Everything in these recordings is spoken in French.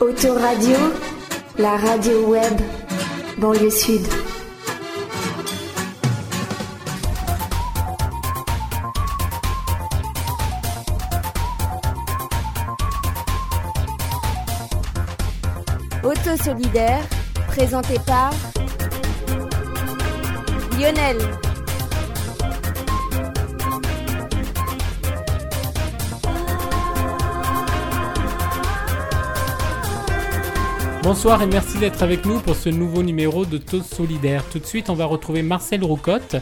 Autoradio, la radio web, banlieue sud. Auto solidaire, présenté par Lionel. Bonsoir et merci d'être avec nous pour ce nouveau numéro de Taux Solidaire. Tout de suite, on va retrouver Marcel Roucotte,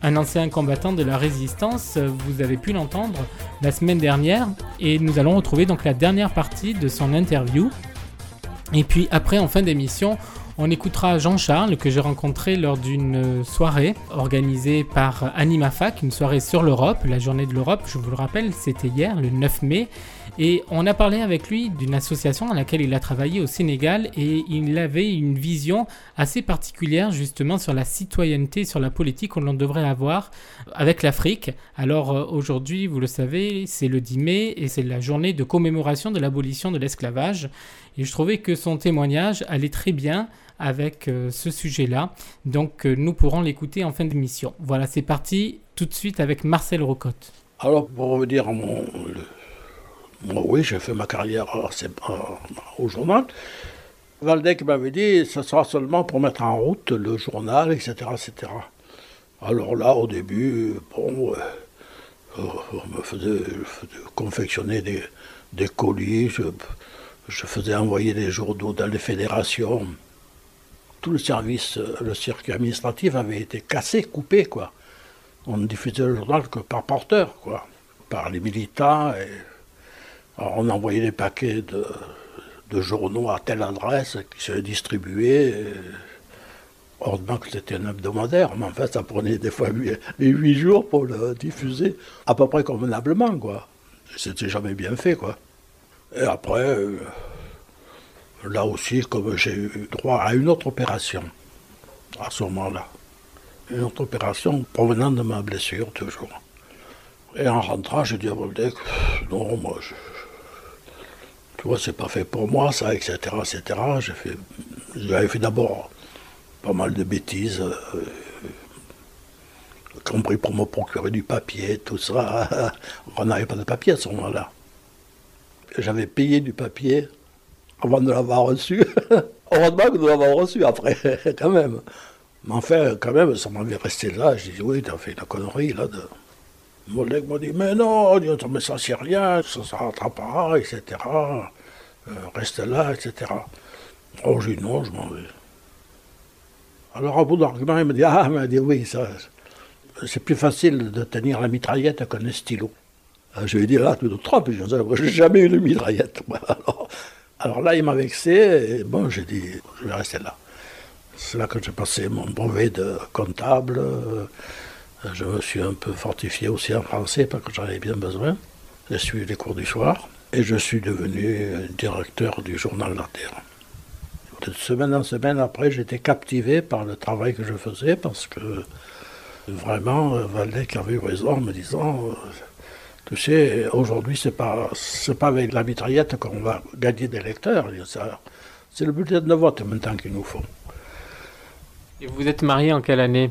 un ancien combattant de la résistance. Vous avez pu l'entendre la semaine dernière et nous allons retrouver donc la dernière partie de son interview. Et puis après, en fin d'émission, on écoutera Jean-Charles que j'ai rencontré lors d'une soirée organisée par AnimaFac, une soirée sur l'Europe, la journée de l'Europe, je vous le rappelle, c'était hier, le 9 mai. Et on a parlé avec lui d'une association dans laquelle il a travaillé au Sénégal et il avait une vision assez particulière justement sur la citoyenneté, sur la politique que l'on devrait avoir avec l'Afrique. Alors euh, aujourd'hui, vous le savez, c'est le 10 mai et c'est la journée de commémoration de l'abolition de l'esclavage. Et je trouvais que son témoignage allait très bien avec euh, ce sujet-là. Donc euh, nous pourrons l'écouter en fin d'émission. Voilà, c'est parti tout de suite avec Marcel Rocotte. Alors pour revenir à mon... Moi, oui, j'ai fait ma carrière au journal. Valdec m'avait dit ce sera seulement pour mettre en route le journal, etc. etc. Alors là, au début, bon, euh, on me faisait, confectionner des, colis, je, faisais envoyer des journaux dans les fédérations. Tout le service, le circuit administratif avait été cassé, coupé, quoi. On ne diffusait le journal que par porteur, quoi, par les militants. On envoyait des paquets de, journaux à telle adresse qui se distribuaient. Heureusement que c'était un hebdomadaire, mais en fait, ça prenait des fois huit jours pour le diffuser, à peu près convenablement, quoi. C'était jamais bien fait, quoi. Et après, euh, là aussi, comme j'ai eu droit à une autre opération, à ce moment-là, une autre opération provenant de ma blessure, toujours. Et en rentrant, j'ai dit à Voldeck, non, moi, tu vois, c'est pas fait pour moi, ça, etc., etc. J'ai fait, j'avais fait d'abord pas mal de bêtises, euh, compris pour me procurer du papier, tout ça. On n'avait pas de papier à ce moment-là. J'avais payé du papier avant de l'avoir reçu. Heureusement que de l'avoir reçu après, quand même. Mais enfin, quand même, ça m'avait resté là. Je dis, oui, t'as fait la connerie, là, de... Mon collègue m'a dit, mais non, mais ça c'est rien, ça ne rattrapera, etc. Euh, reste là, etc. Oh, j'ai dit non, je m'en vais. Alors, au bout d'argument, il m'a dit, ah, il m'a dit, oui, ça, c'est plus facile de tenir la mitraillette qu'un stylo. Ah, je lui ai dit, là, tu te trompes, je n'ai jamais eu de mitraillette. Alors, là, il m'a vexé, et bon, j'ai dit, je vais rester là. C'est là que j'ai passé mon brevet de comptable. Euh, je me suis un peu fortifié aussi en français parce que j'en avais bien besoin. J'ai suivi les cours du soir et je suis devenu directeur du journal La Terre. De semaine en semaine après, j'étais captivé par le travail que je faisais parce que vraiment, Valdec avait eu raison en me disant euh, Tu sais, aujourd'hui, c'est pas, pas avec la mitraillette qu'on va gagner des lecteurs. C'est le bulletin de vote maintenant qu'il nous faut. Et vous êtes marié en quelle année?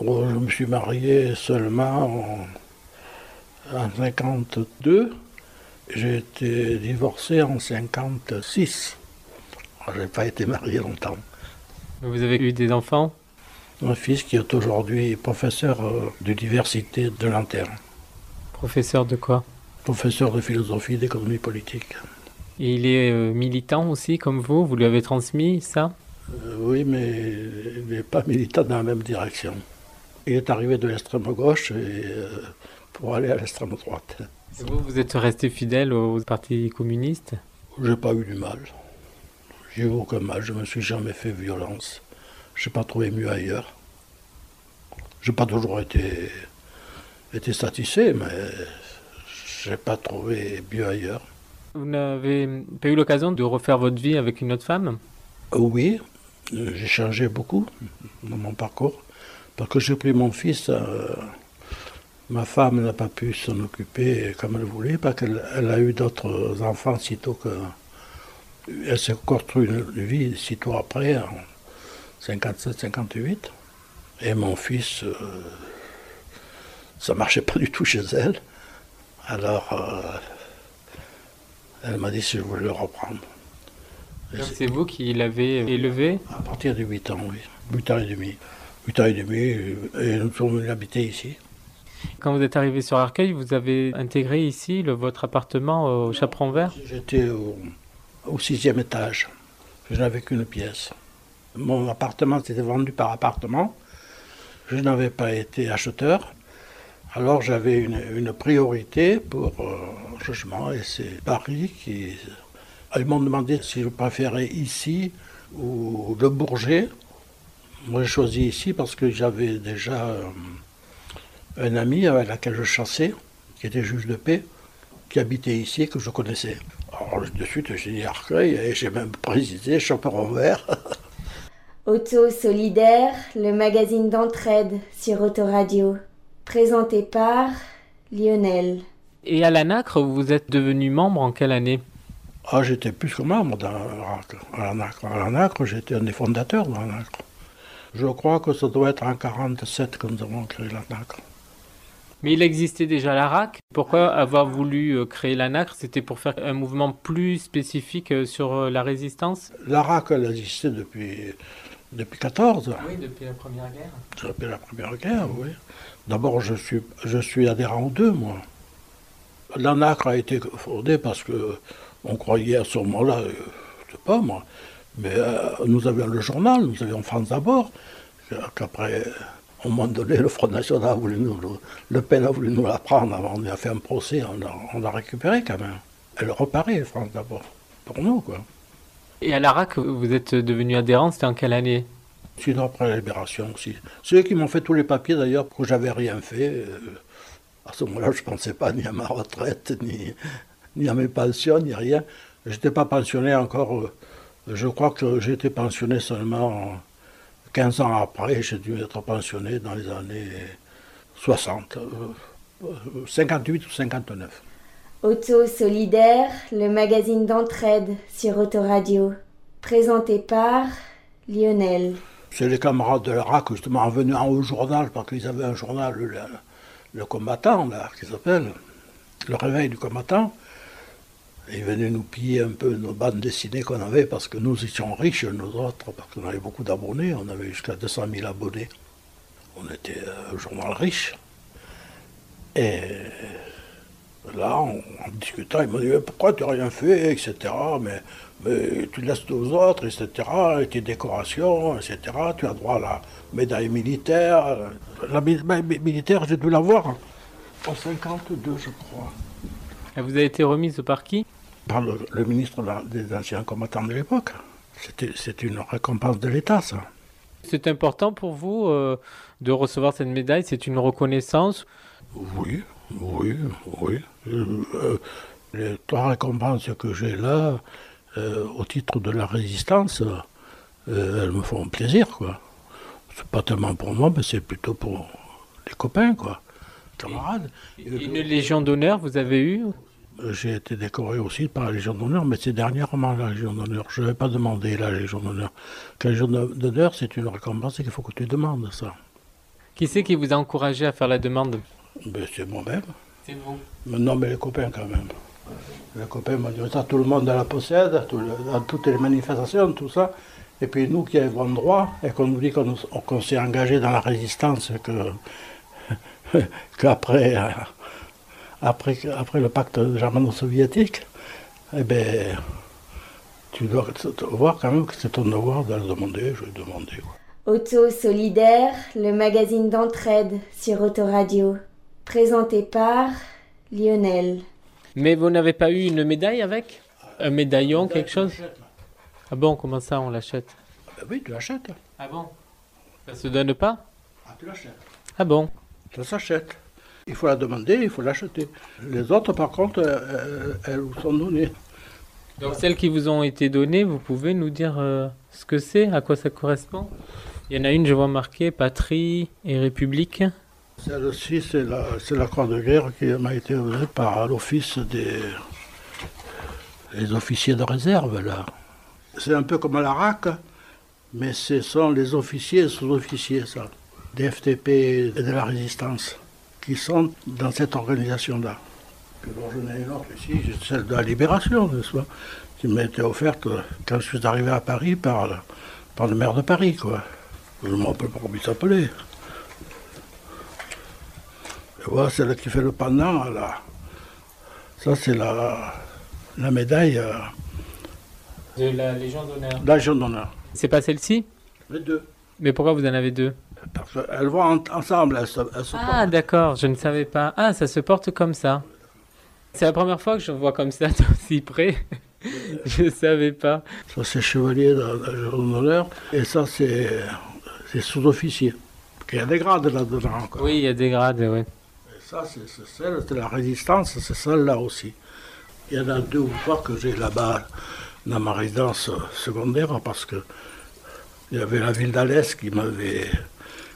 Oh, je me suis marié seulement en, 1952. J'ai été divorcé en 56. Je n'ai pas été marié longtemps. Vous avez eu des enfants? Un fils qui est aujourd'hui professeur euh, d'université de Lanterne. Professeur de quoi? Professeur de philosophie d'économie politique. Et il est euh, militant aussi, comme vous? Vous lui avez transmis ça? Euh, Oui, mais il n'est pas militant dans la même direction. Il est arrivé de l'extrême gauche et, euh, pour aller à l'extrême droite. Et vous, vous êtes resté fidèle au Parti communiste? J'ai pas eu du mal. J'ai eu aucun mal. Je me suis jamais fait violence. Je n'ai pas trouvé mieux ailleurs. Je n'ai pas toujours été, été satisfait, mais je n'ai pas trouvé mieux ailleurs. Vous n'avez pas eu l'occasion de refaire votre vie avec une autre femme? Oui, j'ai changé beaucoup dans mon parcours. Parce que j'ai pris mon fils, euh, ma femme n'a pas pu s'en occuper comme elle voulait, parce qu'elle a eu d'autres enfants sitôt que Elle s'est construite une vie sitôt après, en 57-58. Et mon fils, euh, ça marchait pas du tout chez elle. Alors, euh, elle m'a dit si je voulais le reprendre. C'est vous qui l'avez élevé? À partir de 8 ans, oui. 8 ans et demi. 8 ans et demi, et nous sommes venus habiter ici. Quand vous êtes arrivé sur Arcueil, vous avez intégré ici le- votre appartement au Chaperon Vert? J'étais au, au sixième étage. Je n'avais qu'une pièce. Mon appartement s'était vendu par appartement. Je n'avais pas été acheteur. Alors j'avais une, une priorité pour euh, logement et c'est Paris qui... Ils m'ont demandé si je préférais ici ou le Bourget. Moi j'ai choisi ici parce que j'avais déjà euh, un ami avec lequel je chassais, qui était juge de paix, qui habitait ici et que je connaissais. Alors de suite j'ai dit Arcueil et j'ai même précisé Chaperon Vert. Auto Solidaire, le magazine d'entraide sur Autoradio. Présenté par Lionel. Et à l'ANACRE, vous êtes devenu membre en quelle année? Ah, j'étais plus que membre dans. À l'ANACRE, À l'ANACRE, j'étais un des fondateurs de l'ANACRE. Je crois que ça doit être en 47 que nous avons créé l'ANACRE. Mais il existait déjà la RAC. Pourquoi avoir voulu euh, créer l'ANACRE C'était pour faire un mouvement plus spécifique euh, sur euh, la résistance? L'ARAC, elle existait depuis, depuis 14, Oui, depuis la Première Guerre. depuis la Première Guerre, oui. D'abord, je suis, je suis adhérent aux deux, moi. L'ANACRE a été fondée parce que on croyait à ce moment-là, je sais pas moi, mais euh, nous avions le journal, nous avions France d'abord, qu'après, au moment donné, le Front National a voulu nous, le, Le Pen a voulu nous la prendre, on lui a fait un procès, on l'a, on récupéré quand même. Elle reparaît, France d'abord, pour nous, quoi. Et à la RAC, vous êtes devenu adhérent, c'était en quelle année? Sinon, après la libération aussi. C'est eux qui m'ont fait tous les papiers d'ailleurs, que j'avais rien fait. Euh, À ce moment-là, je ne pensais pas ni à ma retraite, ni, ni à mes pensions, ni rien. Je n'étais pas pensionné encore. Je crois que j'ai été pensionné seulement 15 ans après. J'ai dû être pensionné dans les années 60, euh, euh, 58 ou 59. Auto Solidaire, le magazine d'entraide sur Autoradio. Présenté par Lionel. C'est les camarades de la RAC, justement, en venant au journal, parce qu'ils avaient un journal, le, le combattant, là, qui s'appelle, le réveil du combattant. Ils venaient nous piller un peu nos bandes dessinées qu'on avait, parce que nous étions riches, nous autres, parce qu'on avait beaucoup d'abonnés, on avait jusqu'à 200 000 abonnés. On était un journal riche. Et là, en, discutant, ils m'ont dit, pourquoi tu n'as rien fait, etc. Mais, mais tu laisses aux autres, etc. Et tes décorations, etc. Tu as droit à la médaille militaire. La médaille militaire, j'ai dû l'avoir en 52, je crois, vous a été remise par qui? Par le, le ministre des anciens combattants de l'époque. C'était une récompense de l'État, ça. C'est important pour vous euh, de recevoir cette médaille? C'est une reconnaissance? Oui, oui, oui. Euh, euh, les trois récompenses que j'ai là, euh, au titre de la résistance, elles me font plaisir, quoi. C'est pas tellement pour moi, mais c'est plutôt pour les copains, quoi. Camarades. Une légion d'honneur, vous avez eu? J'ai été décoré aussi par la Légion d'honneur, mais c'est dernièrement la Légion d'honneur. Je n'avais pas demandé la Légion d'honneur. La Légion d'honneur, c'est une récompense et qu'il faut que tu demandes ça. Qui c'est qui vous a encouragé à faire la demande? Ben, c'est moi-même. C'est vous. Non, mais les copains quand même. Les copains m'ont dit ça, tout le monde la possède, tout le- dans toutes les manifestations, tout ça. Et puis nous qui avons droit, et qu'on nous dit qu'on s'est engagé dans la résistance, que qu'après euh, après, après le pacte germano-soviétique, eh ben, tu dois voir quand même que c'est ton devoir de le demander, je vais demander. Auto Solidaire, le magazine d'entraide sur Autoradio. Présenté par Lionel. Mais vous n'avez pas eu une médaille avec? Un médaillon, quelque chose? Ah bon, comment ça on l'achète? Ben oui, tu l'achètes. Ah bon? Ça se donne pas? Ah, tu l'achètes. Ah bon? Ça s'achète. Il faut la demander, il faut l'acheter. Les autres, par contre, euh, euh, elles vous sont données. Donc celles qui vous ont été données, vous pouvez nous dire euh, ce que c'est, à quoi ça correspond? Il y en a une, je vois marquée Patrie et République. Celle-ci, c'est la, c'est la croix de guerre qui m'a été donnée par l'office des les officiers de réserve, là. C'est un peu comme à la RAC, mais ce sont les officiers et sous-officiers, ça, des FTP et de la résistance, qui sont dans cette organisation-là. j'en ai une autre ici, celle de la Libération, n'est-ce pas qui m'a été offerte quand je suis arrivé à Paris par, par le maire de Paris, quoi. Je ne me rappelle pas comment il s'appelait. Là qui fait le pendant, là. Ça, c'est la, la médaille. Euh, de la Légion d'honneur. La Légion d'honneur. C'est pas celle-ci? Les deux. Mais pourquoi vous en avez deux? Parce qu'elles vont ensemble, elles se, Ah, d'accord, je ne savais pas. Ah, ça se porte comme ça. C'est la première fois que je vois comme ça, aussi près. je ne savais pas. Ça, c'est chevalier de la Légion d'honneur. Et ça, c'est sous-officier. Il y a des grades là-dedans. Oui, il y a des grades, oui ça, c'est celle de la résistance, c'est celle-là aussi. Il y en a deux ou trois que j'ai là-bas dans ma résidence secondaire parce que il y avait la ville d'Alès qui m'avait.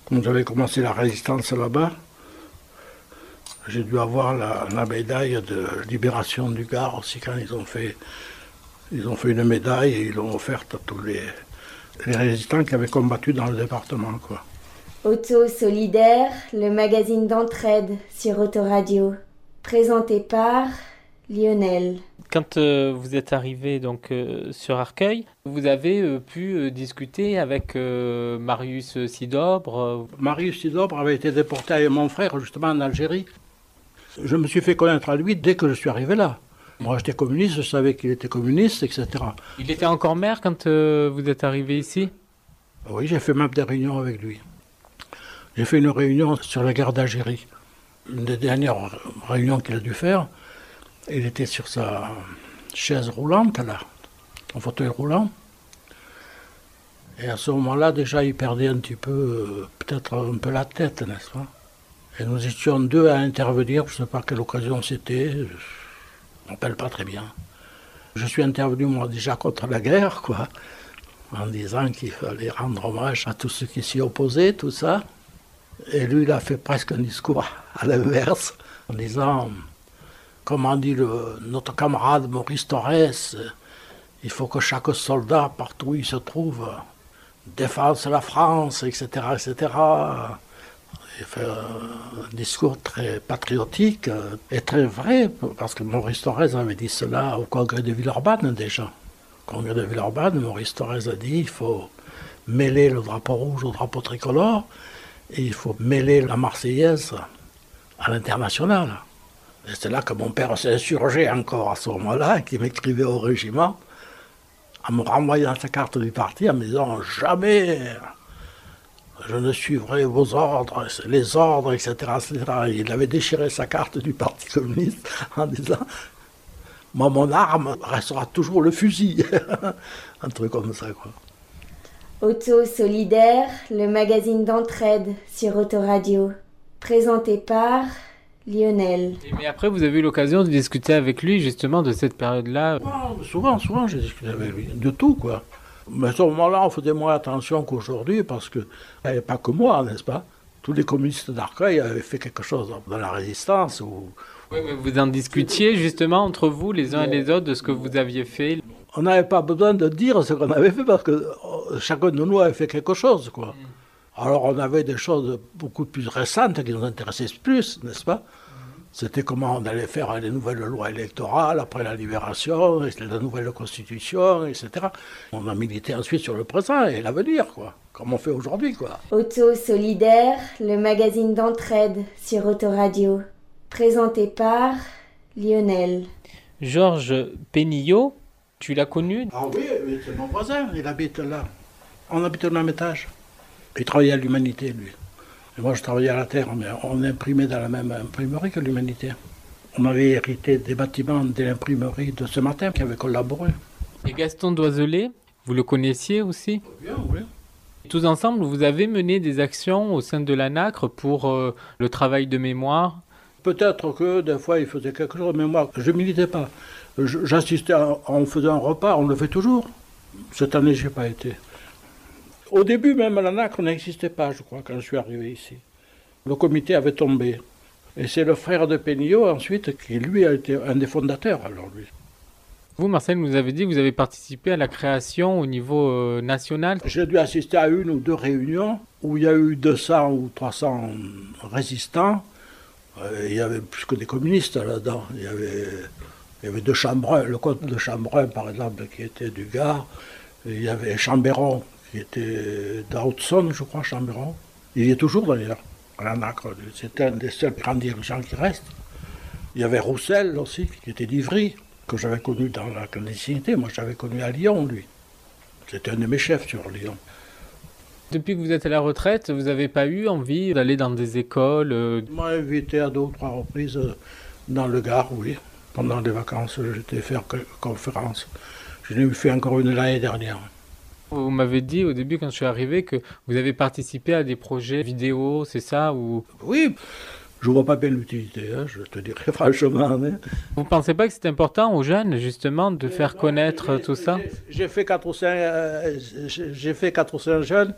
Quand j'avais commencé la résistance là-bas, j'ai dû avoir la, médaille de libération du Gard aussi quand ils ont fait. Ils ont fait une médaille et ils l'ont offerte à tous les, résistants qui avaient combattu dans le département. Quoi. Auto Solidaire, le magazine d'entraide sur Autoradio. Présenté par Lionel. Quand euh, vous êtes arrivé donc euh, sur Arcueil, vous avez euh, pu discuter avec Marius Sidobre. Marius Sidobre avait été déporté avec mon frère justement en Algérie. Je me suis fait connaître à lui dès que je suis arrivé là. Moi j'étais communiste, je savais qu'il était communiste, etc. Il était encore maire quand vous êtes arrivé ici? Oui, j'ai fait même des réunions avec lui. J'ai fait une réunion sur la guerre d'Algérie. Une des dernières réunions qu'il a dû faire, il était sur sa chaise roulante, là, en fauteuil roulant. Et à ce moment-là, déjà, il perdait un petit peu, euh, peut-être un peu la tête, n'est-ce pas? Et nous étions deux à intervenir, je ne sais pas quelle occasion c'était, je ne rappelle pas très bien. Je suis intervenu, moi, déjà contre la guerre, quoi, en disant qu'il fallait rendre hommage à tous ceux qui s'y opposaient, tout ça. Et lui, il a fait presque un discours à l'inverse, en disant, comme dit le, notre camarade Maurice Torres, il faut que chaque soldat, partout où il se trouve, défense la France, etc. etc. Il fait un discours très patriotique et très vrai, parce que Maurice Torres avait dit cela au congrès de Villeurbanne déjà. Au congrès de Villeurbanne, Maurice Torres a dit il faut mêler le drapeau rouge au drapeau tricolore et il faut mêler la Marseillaise à l'international. C'est là que mon père s'est insurgé encore à ce moment-là, qui m'écrivait au régiment, en me renvoyant sa carte du parti, en me disant Jamais je ne suivrai vos ordres, les ordres, etc., etc. Il avait déchiré sa carte du Parti communiste en disant Moi, mon arme restera toujours le fusil. Un truc comme ça, quoi. Auto Solidaire, le magazine d'entraide sur Autoradio. Présenté par Lionel. mais après, vous avez eu l'occasion de discuter avec lui justement de cette période-là Souvent, souvent, j'ai discuté avec lui. De tout, quoi. Mais à ce moment-là, on faisait moins attention qu'aujourd'hui parce qu'il n'y avait pas que moi, n'est-ce pas? Tous les communistes d'Arcueil avaient fait quelque chose dans la résistance. Ou... Oui, mais vous en discutiez justement entre vous, les uns et les autres, de ce que vous aviez fait? On n'avait pas besoin de dire ce qu'on avait fait parce que euh, chacun de nous avait fait quelque chose. Quoi. Mm. Alors on avait des choses beaucoup plus récentes qui nous intéressaient plus, n'est-ce pas? C'était comment on allait faire les nouvelles lois électorales après la libération, la nouvelle constitution, etc. On a milité ensuite sur le présent et l'avenir, quoi, comme on fait aujourd'hui. quoi. Auto Solidaire, le magazine d'entraide sur Autoradio. Présenté par Lionel. Georges Pénillot tu l'as connu? Ah oui, c'est mon voisin, il habite là. On habite au même étage. Il travaillait à l'Humanité, lui. Et moi, je travaillais à la Terre, mais on imprimait dans la même imprimerie que l'Humanité. On avait hérité des bâtiments de l'imprimerie de ce matin qui avait collaboré. Et Gaston Doiselet, vous le connaissiez aussi? Bien, oui. Tous ensemble, vous avez mené des actions au sein de l'ANACRE pour euh, le travail de mémoire? Peut-être que des fois il faisait quelque chose, mais moi, je ne militais pas. J'assistais, on faisait un repas, on le fait toujours. Cette année, je n'ai pas été. Au début, même l'ANAC, n'existait pas, je crois, quand je suis arrivé ici. Le comité avait tombé. Et c'est le frère de Pénillot, ensuite, qui lui a été un des fondateurs, alors lui. Vous, Marcel, nous avez dit que vous avez participé à la création au niveau euh, national. J'ai dû assister à une ou deux réunions où il y a eu 200 ou 300 résistants. Euh, il y avait plus que des communistes là-dedans. Il y avait, il y avait deux Chambrun, le comte de Chambrun, par exemple, qui était du Gard. Il y avait Chambéron, qui était d'Haute-Saône, je crois, Chambéron. Il y est toujours d'ailleurs, à la Nacre. C'est un des seuls grands dirigeants qui restent. Il y avait Roussel aussi, qui était d'Ivry que j'avais connu dans la clandestinité. Moi, j'avais connu à Lyon, lui. C'était un de mes chefs sur Lyon. Depuis que vous êtes à la retraite, vous n'avez pas eu envie d'aller dans des écoles euh, m'a invité à deux ou trois reprises euh, dans le Gard, oui. Pendant les vacances, j'étais faire conférence. Je l'ai fait encore une l'année dernière. Vous m'avez dit au début, quand je suis arrivé, que vous avez participé à des projets vidéo, c'est ça ou... Oui, je vois pas bien l'utilité, hein, je te dirais franchement. Hein. Vous ne pensez pas que c'est important aux jeunes, justement, de faire connaître tout ça? J'ai fait 4 ou 5 euh, j'ai fait jeunes,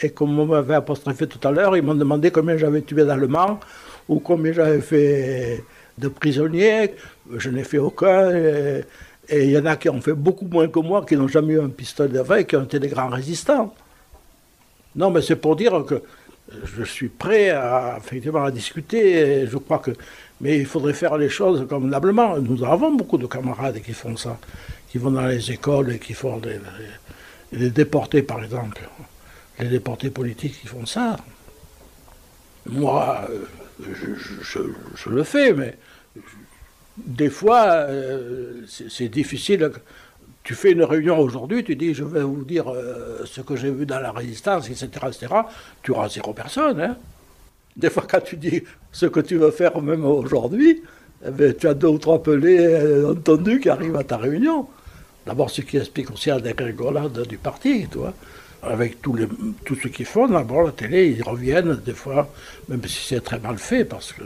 et comme on m'avait apostrophé tout à l'heure, ils m'ont demandé combien j'avais tué d'Allemands, ou combien j'avais fait de prisonniers. Je n'ai fait aucun. Et il y en a qui ont fait beaucoup moins que moi, qui n'ont jamais eu un pistolet avec, qui ont été des grands résistants. Non, mais c'est pour dire que je suis prêt à, effectivement à discuter. je crois que, mais il faudrait faire les choses convenablement. Nous avons beaucoup de camarades qui font ça, qui vont dans les écoles et qui font des, déportés, par exemple. Les déportés politiques qui font ça. Moi, je, le fais, mais des fois, euh, c'est difficile tu fais une réunion aujourd'hui, tu dis je vais vous dire euh, ce que j'ai vu dans la résistance, etc., etc. Tu auras zéro personne. Hein. Des fois, quand tu dis ce que tu veux faire même aujourd'hui, eh ben, tu as deux ou trois pelés euh, entendus qui arrivent à ta réunion. D'abord, ce qui explique aussi la dégringolade du parti, toi. Avec tous les, tout ce qu'ils font, d'abord la télé, ils reviennent des fois, même si c'est très mal fait, parce que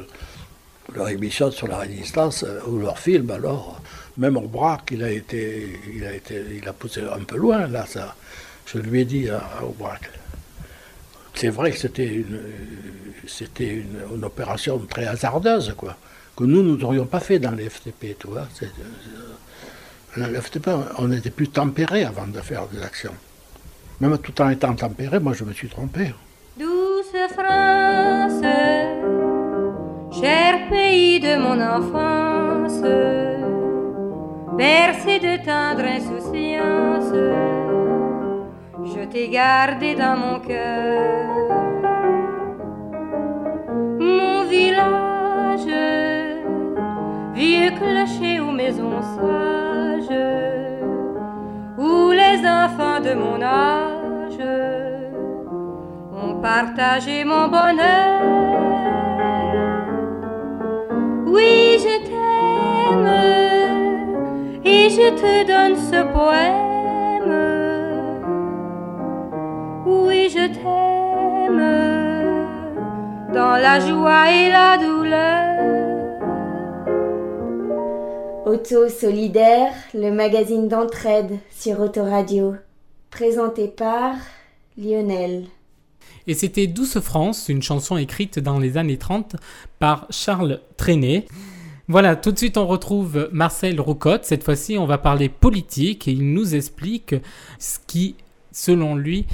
leur émission sur la résistance, euh, ou leur film, alors, même au il a été, il a été, il a poussé un peu loin là. Ça, je lui ai dit à, au Braque. C'est vrai que c'était une, c'était une, opération très hasardeuse, quoi, que nous nous n'aurions pas fait dans les FTP, tu vois. Dans FTP, on était plus tempéré avant de faire des actions. Même tout en étant tempéré, moi je me suis trompé. Douce France, cher pays de mon enfance bercé de tendre insouciance, je t'ai gardé dans mon cœur. Mon village, vieux clocher ou maison sage, où les enfants de mon âge ont partagé mon bonheur. Oui, je t'aime et je te donne ce poème. Oui, je t'aime dans la joie et la douleur. Auto Solidaire, le magazine d'entraide sur Autoradio, présenté par Lionel. Et c'était Douce France, une chanson écrite dans les années 30 par Charles Trenet. Voilà, tout de suite on retrouve Marcel Roucotte. Cette fois-ci, on va parler politique et il nous explique ce qui, selon lui,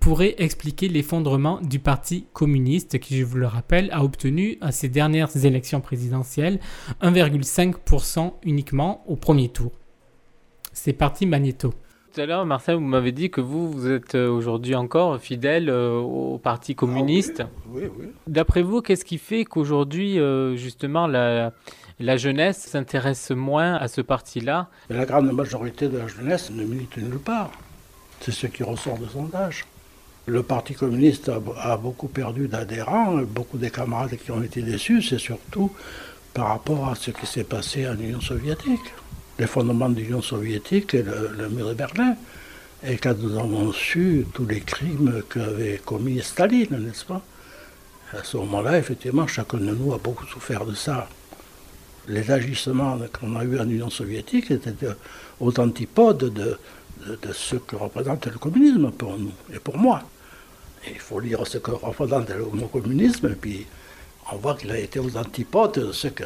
pourrait expliquer l'effondrement du Parti communiste qui, je vous le rappelle, a obtenu à ses dernières élections présidentielles 1,5% uniquement au premier tour. C'est parti Magneto. Tout à l'heure, Marcel, vous m'avez dit que vous, vous êtes euh, aujourd'hui encore fidèle euh, au Parti communiste. Ah oui, oui, D'après vous, qu'est-ce qui fait qu'aujourd'hui, euh, justement, la, la jeunesse s'intéresse moins à ce parti-là? La grande majorité de la jeunesse ne milite nulle part. C'est ce qui ressort de sondage. Le Parti communiste a, beaucoup perdu d'adhérents, beaucoup des camarades qui ont été déçus, c'est surtout par rapport à ce qui s'est passé en Union soviétique. L'effondrement de l'Union soviétique et le, mur de Berlin. Et quand nous avons su tous les crimes qu'avait commis Staline, n'est-ce pas? À ce moment-là, effectivement, chacun de nous a beaucoup souffert de ça les agissements qu'on a eus en Union soviétique étaient aux antipodes de, ce que représente le communisme pour nous et pour moi. il faut lire ce que représente le communisme, et puis on voit qu'il a été aux antipodes de ce que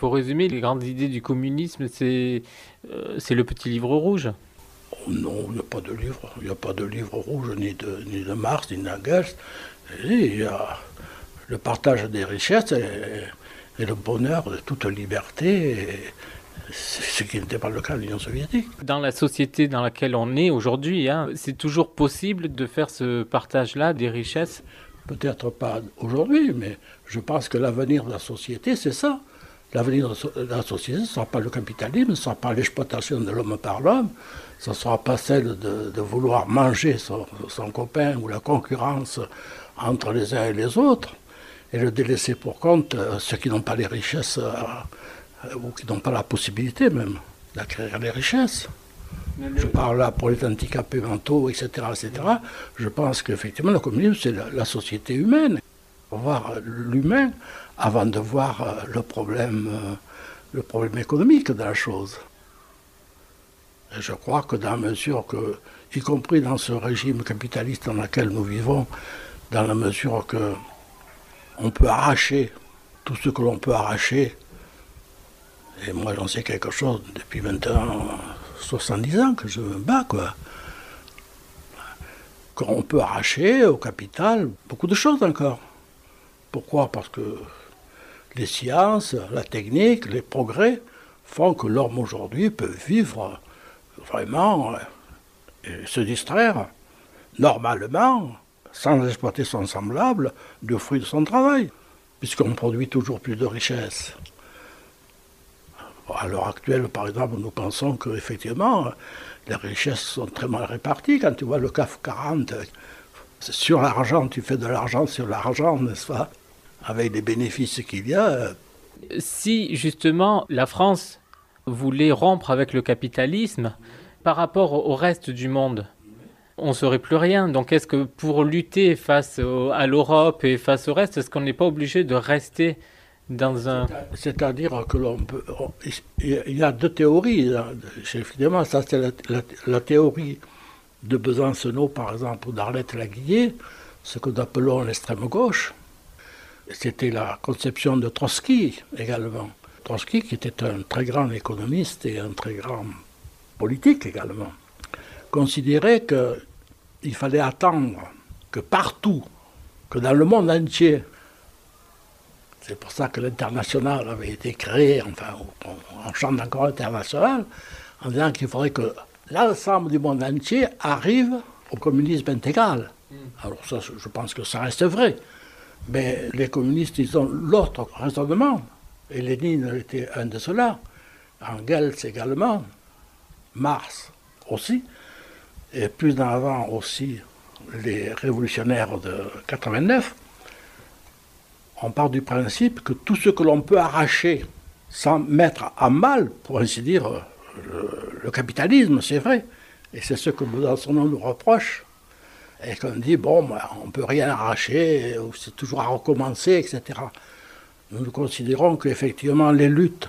Pour résumer, les grandes idées du communisme, c'est euh, le petit livre rouge. Oh non, il n'y a pas de livre. Il n'y a pas de livre rouge, ni de, ni de Marx, ni d'Engels. Il y a le partage des richesses et, et le bonheur de toute liberté. Et, ce qui n'était pas le cas de l'Union soviétique. Dans la société dans laquelle on est aujourd'hui, hein, c'est toujours possible de faire ce partage-là des richesses? Peut-être pas aujourd'hui, mais je pense que l'avenir de la société, c'est ça. L'avenir de la société, ce ne sera pas le capitalisme, ce ne sera pas l'exploitation de l'homme par l'homme, ce ne sera pas celle de, de vouloir manger son, son, copain ou la concurrence entre les uns et les autres, et le délaisser pour compte euh, ceux qui n'ont pas les richesses. Euh, ou qui n'ont pas la possibilité même d'acquérir les richesses. Je parle là pour les handicapés mentaux, etc. etc. Je pense qu'effectivement, le communisme, c'est la, la, société humaine. Voir l'humain avant de voir euh, le problème, euh, le problème économique de la chose. Et je crois que dans la mesure que, y compris dans ce régime capitaliste dans lequel nous vivons, dans la mesure que on peut arracher tout ce que l'on peut arracher et moi, j'en sais quelque chose depuis maintenant 70 ans que je me bats, quoi. Qu'on peut arracher au capital beaucoup de choses encore. Pourquoi? Parce que les sciences, la technique, les progrès font que l'homme aujourd'hui peut vivre vraiment et se distraire normalement, sans exploiter son semblable, du fruit de son travail, puisqu'on produit toujours plus de richesses. À l'heure actuelle, par exemple, nous pensons qu'effectivement, les richesses sont très mal réparties. Quand tu vois le CAF 40, sur l'argent, tu fais de l'argent sur l'argent, n'est-ce pas? Avec les bénéfices qu'il y a. Si justement la France voulait rompre avec le capitalisme par rapport au reste du monde, on serait plus rien. Donc est-ce que pour lutter face au, à l'Europe et face au reste, est-ce qu'on n'est pas obligé de rester dans un... C'est-à-dire que l'on peut... Il y a deux théories. Évidemment, ça c'est la, la, la, théorie de Besancenot, par exemple, ou d'Arlette Laguillet, ce que nous appelons l'extrême gauche. C'était la conception de Trotsky également. Trotsky, qui était un très grand économiste et un très grand politique également, considérait qu'il fallait attendre que partout, que dans le monde entier, c'est pour ça que l'international avait été créé, enfin, on, chante encore international, en disant qu'il faudrait que l'ensemble du monde entier arrive au communisme intégral. Mm. Alors ça, je pense que ça reste vrai. Mais les communistes, ils ont l'autre raisonnement. Et Lénine était un de ceux-là. Engels également. Mars aussi. Et plus en avant aussi les révolutionnaires de 89 on part du principe que tout ce que l'on peut arracher sans mettre à mal, pour ainsi dire, le, le capitalisme, c'est vrai. Et c'est ce que Besançon nous reproche. Et qu'on dit, bon, ben, on ne peut rien arracher, c'est toujours à recommencer, etc. Nous, considérons qu'effectivement, les luttes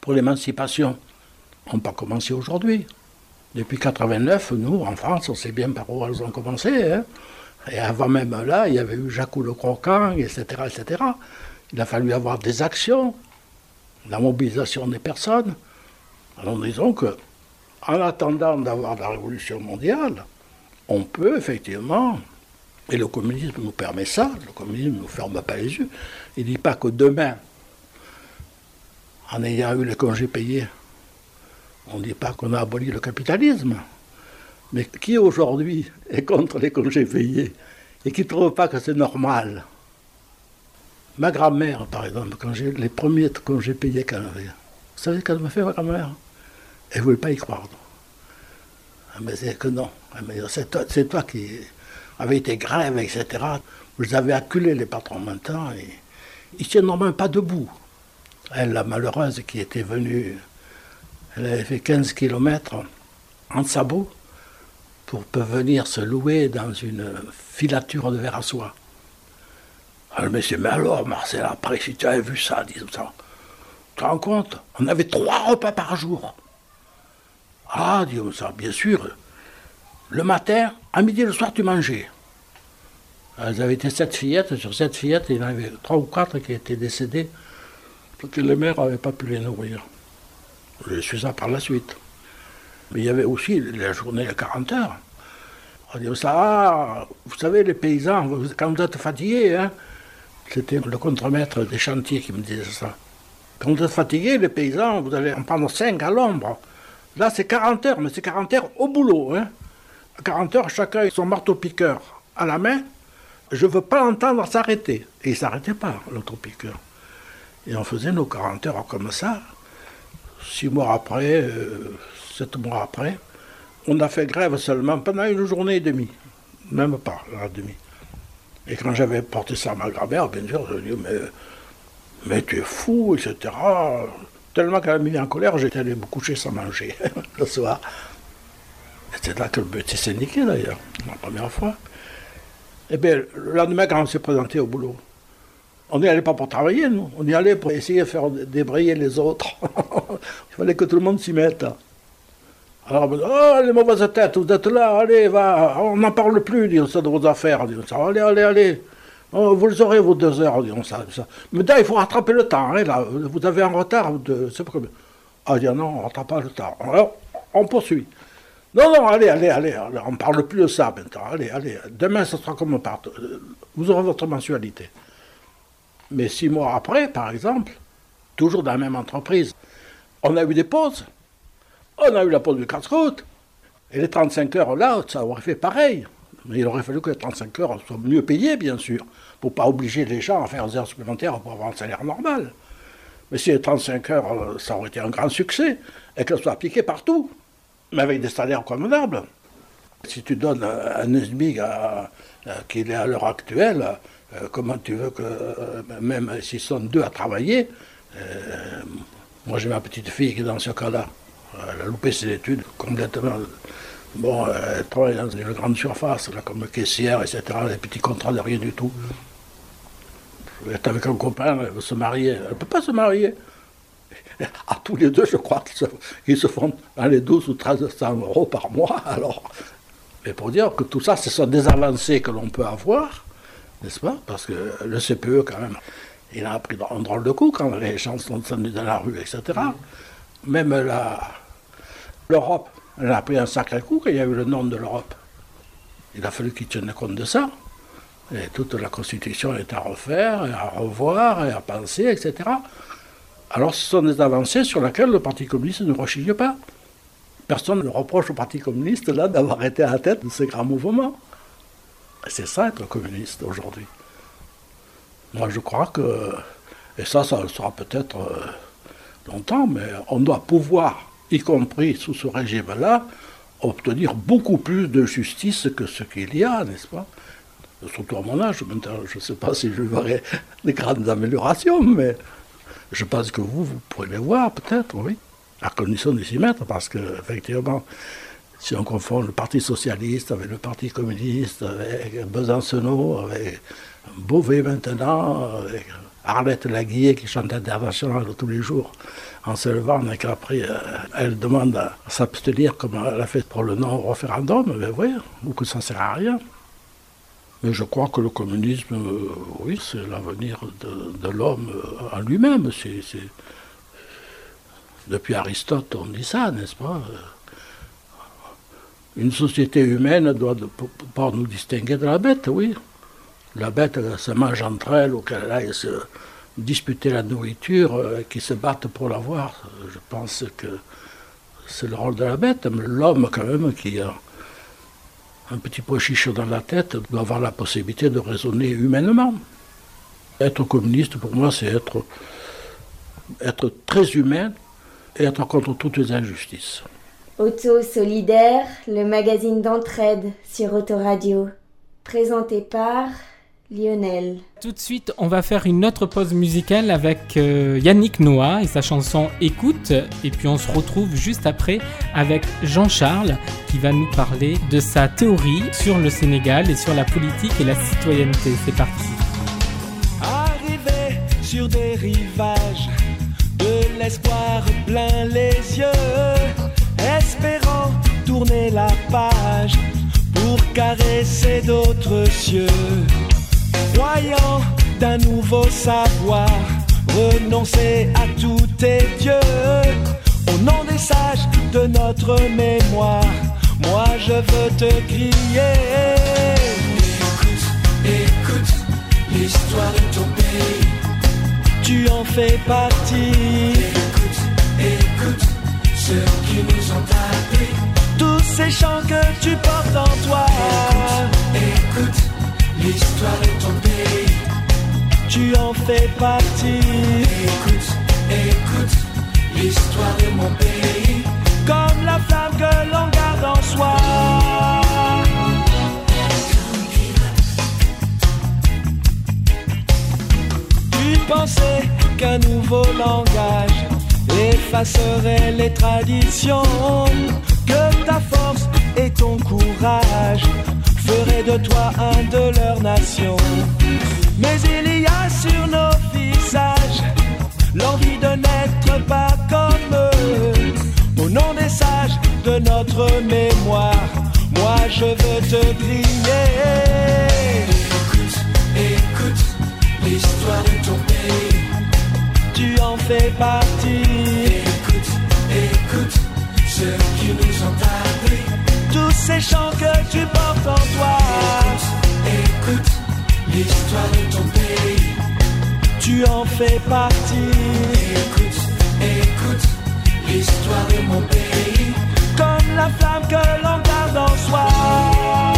pour l'émancipation n'ont pas commencé aujourd'hui. Depuis 89, nous, en France, on sait bien par où elles ont commencé. Hein. Et avant même là, il y avait eu Jacques le Croquant, etc., etc. Il a fallu avoir des actions, la mobilisation des personnes. Alors disons que, en attendant d'avoir la révolution mondiale, on peut effectivement, et le communisme nous permet ça, le communisme ne nous ferme pas les yeux, il ne dit pas que demain, en ayant eu les congés payés, on ne dit pas qu'on a aboli le capitalisme. Mais qui aujourd'hui est contre les congés payés et qui ne trouve pas que c'est normal? Ma grand-mère, par exemple, quand j'ai les premiers congés payés qu'elle avait, vous savez ce qu'elle m'a fait, ma grand-mère? Elle ne voulait pas y croire. Elle me disait que non. C'est toi, qui avait été grève, etc. Vous avez acculé les patrons maintenant et ils ne tiennent normalement pas debout. Elle, la malheureuse qui était venue, elle avait fait 15 km en sabot pour venir se louer dans une filature de verre à soie. Alors, mais c'est, mais alors, Marcel, après, si tu avais vu ça, disons ça, tu te rends compte? On avait trois repas par jour. Ah, ça, bien sûr. Le matin, à midi et le soir, tu mangeais. Elles avaient été sept fillettes. Sur sept fillettes, il y en avait trois ou quatre qui étaient décédées parce que les mères n'avaient pas pu les nourrir. Je suis ça par la suite. Mais il y avait aussi la journée à 40 heures. Ça, ah, vous savez, les paysans, quand vous êtes fatigués, hein, c'était le contremaître des chantiers qui me disait ça. Quand vous êtes fatigués, les paysans, vous allez en prendre 5 à l'ombre. Là, c'est 40 heures, mais c'est 40 heures au boulot. Hein. À 40 heures, chacun son marteau-piqueur à la main. Je ne veux pas l'entendre s'arrêter. Et il ne s'arrêtait pas, l'auto-piqueur. Et on faisait nos 40 heures comme ça. Six mois après, euh, sept mois après, on a fait grève seulement pendant une journée et demie. Même pas, la demie. Et quand j'avais porté ça à ma grand-mère, bien sûr, je lui ai dit, mais, mais tu es fou, etc. Tellement qu'elle m'a mis en colère, j'étais allé me coucher sans manger le soir. C'est là que le but s'est syndiqué d'ailleurs, la première fois. Et eh bien, le lendemain, quand on s'est présenté au boulot, on n'y allait pas pour travailler, nous. On y allait pour essayer de faire débrayer les autres. Il fallait que tout le monde s'y mette. Alors, oh, les mauvaises têtes, vous êtes là, allez, va, on n'en parle plus, disons ça, de vos affaires, allez, allez, allez. Oh, vous aurez, vos deux heures, disons ça, ça. Mais là, il faut rattraper le temps, hein, là, vous avez un retard de, c'est comme... Ah, dit non, on ne rattrape pas le temps. Alors, on poursuit. Non, non, allez, allez, allez, on ne parle plus de ça maintenant, allez, allez, demain, ce sera comme on part. Vous aurez votre mensualité. Mais six mois après, par exemple, toujours dans la même entreprise, on a eu des pauses. On a eu la pause du casse-route. Et les 35 heures là, ça aurait fait pareil. Mais il aurait fallu que les 35 heures soient mieux payées, bien sûr, pour ne pas obliger les gens à faire des heures supplémentaires pour avoir un salaire normal. Mais si les 35 heures, euh, ça aurait été un grand succès, et qu'elles soient appliquées partout, mais avec des salaires convenables. Si tu donnes un SMIC qu'il est à l'heure actuelle, euh, comment tu veux que, euh, même s'ils sont deux à travailler, moi j'ai ma petite fille qui est dans ce cas-là. Elle a loupé ses études complètement. Bon, elle travaille dans une grande surface, là, comme caissière, etc., des petits contrats de rien du tout. Elle est avec un copain, elle veut se marier. Elle ne peut pas se marier. À tous les deux, je crois qu'ils se, font dans les 12 ou 1300 euros par mois. Alors, mais pour dire que tout ça, ce sont des avancées que l'on peut avoir, n'est-ce pas? Parce que le CPE, quand même, il a pris un drôle de coup quand les gens sont descendus dans la rue, etc. Même L'Europe, elle a pris un sacré coup quand il y a eu le nom de l'Europe. Il a fallu qu'ils tiennent compte de ça. Et toute la Constitution est à refaire, et à revoir, et à penser, etc. Alors ce sont des avancées sur lesquelles le Parti communiste ne rechigne pas. Personne ne reproche au Parti communiste là d'avoir été à la tête de ces grands mouvements. C'est ça être communiste aujourd'hui. Moi je crois que, et ça, ça sera peut-être euh, longtemps, mais on doit pouvoir y compris sous ce régime-là, obtenir beaucoup plus de justice que ce qu'il y a, n'est-ce pas? Surtout à mon âge, je ne sais pas si je verrai des grandes améliorations, mais je pense que vous, vous pourrez les voir peut-être, oui, à condition de s'y mettre, parce que, effectivement, si on confond le Parti socialiste avec le Parti communiste, avec Besancenot, avec Beauvais maintenant, avec Arlette Laguillet qui chante international tous les jours en se levant qu'après euh, elle demande à s'abstenir comme elle a fait pour le non-référendum, mais oui, ou que ça ne sert à rien. Mais je crois que le communisme, euh, oui, c'est l'avenir de, l'homme euh, en lui-même. Depuis Aristote, on dit ça, n'est-ce pas Une société humaine doit pouvoir nous distinguer de la bête, oui. La bête, elle se mange entre elles ou qu'elle aille se disputer la nourriture, euh, qui se battent pour l'avoir. Je pense que c'est le rôle de la bête, l'homme quand même qui a un petit pois dans la tête doit avoir la possibilité de raisonner humainement. Être communiste, pour moi, c'est être, être très humain et être contre toutes les injustices. Auto Solidaire, le magazine d'entraide sur Autoradio, présenté par Lionel. Tout de suite, on va faire une autre pause musicale avec euh, Yannick Noah et sa chanson Écoute. Et puis on se retrouve juste après avec Jean-Charles qui va nous parler de sa théorie sur le Sénégal et sur la politique et la citoyenneté. C'est parti. Arrivé sur des rivages de l'espoir plein les yeux, espérant tourner la page pour caresser d'autres cieux. Voyant d'un nouveau savoir, renoncer à tous tes dieux. Au nom des sages de notre mémoire, moi je veux te crier. Écoute, écoute l'histoire de ton pays. Tu en fais partie. Écoute, écoute ceux qui nous ont appris. Tous ces chants que tu portes en toi. Écoute l'histoire de ton pays. Tu en fais partie. Écoute, écoute l'histoire de mon pays. Comme la flamme que l'on garde en soi. Tu pensais qu'un nouveau langage effacerait les traditions, que ta force et ton courage feraient de toi un de leur nation. Mais il y a sur nos visages l'envie de n'être pas comme eux. Au nom des sages de notre mémoire, moi je veux te crier. Écoute, écoute l'histoire de ton pays. Tu en fais partie. Ces chants que tu portes en toi. Écoute l'histoire de ton pays. Tu en fais partie. Écoute, écoute l'histoire de mon pays. Comme la flamme que l'on garde en soi.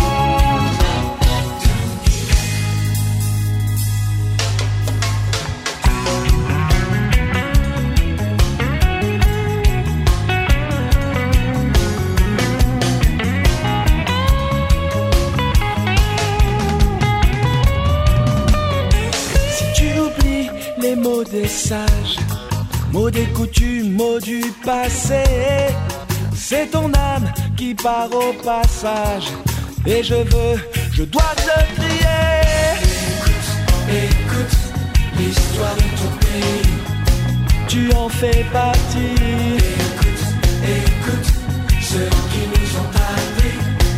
Mots des sages, mots des coutumes, mots du passé, c'est ton âme qui part au passage. Et je veux, je dois te crier. Écoute l'histoire de ton pays. Tu en fais partie. Écoute, écoute ceux qui nous ont appris.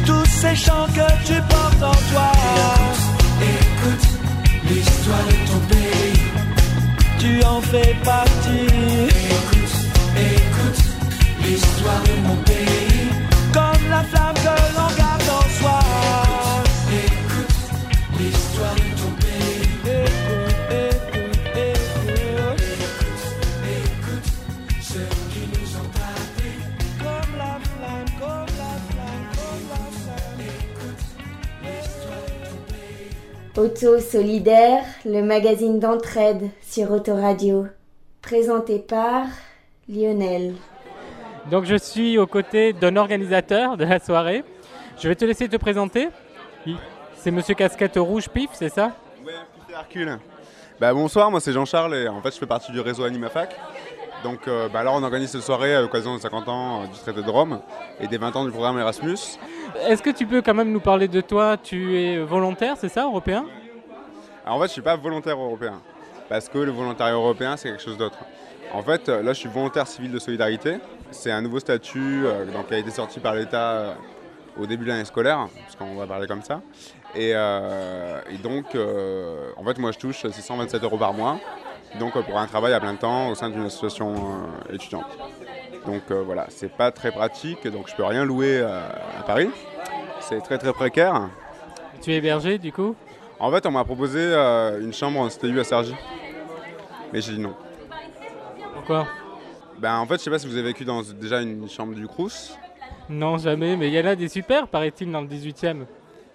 Tous ces chants que tu portes en toi. Écoute en fais partie. Écoute, écoute l'histoire de mon pays. Comme la flamme Auto Solidaire, le magazine d'entraide sur Autoradio. Présenté par Lionel. Donc je suis aux côtés d'un organisateur de la soirée. Je vais te laisser te présenter. C'est Monsieur Casquette Rouge Pif, c'est ça? Ouais, Pif et Hercule. Bah, bonsoir, moi c'est Jean-Charles et en fait je fais partie du réseau Animafac. Donc euh, bah, alors on organise cette soirée à l'occasion des 50 ans euh, du traité de Rome et des 20 ans du programme Erasmus. Est-ce que tu peux quand même nous parler de toi? Tu es volontaire, c'est ça, européen? Alors en fait je suis pas volontaire européen parce que le volontariat européen c'est quelque chose d'autre. En fait euh, là je suis volontaire civil de solidarité. C'est un nouveau statut euh, donc, qui a été sorti par l'État au début de l'année scolaire, parce qu'on va parler comme ça. Et, et donc en fait moi je touche 627 euros par mois. Donc euh, pour un travail à plein temps au sein d'une association euh, étudiante. Donc euh, voilà, c'est pas très pratique, donc je peux rien louer à Paris. C'est très très précaire. Tu es hébergé du coup? En fait, on m'a proposé une chambre en STU à Sergi, mais j'ai dit non. Pourquoi? Ben en fait, je sais pas si vous avez vécu dans déjà une chambre du Crous. Non, jamais, mais il y en a des super, paraît-il, dans le 18e.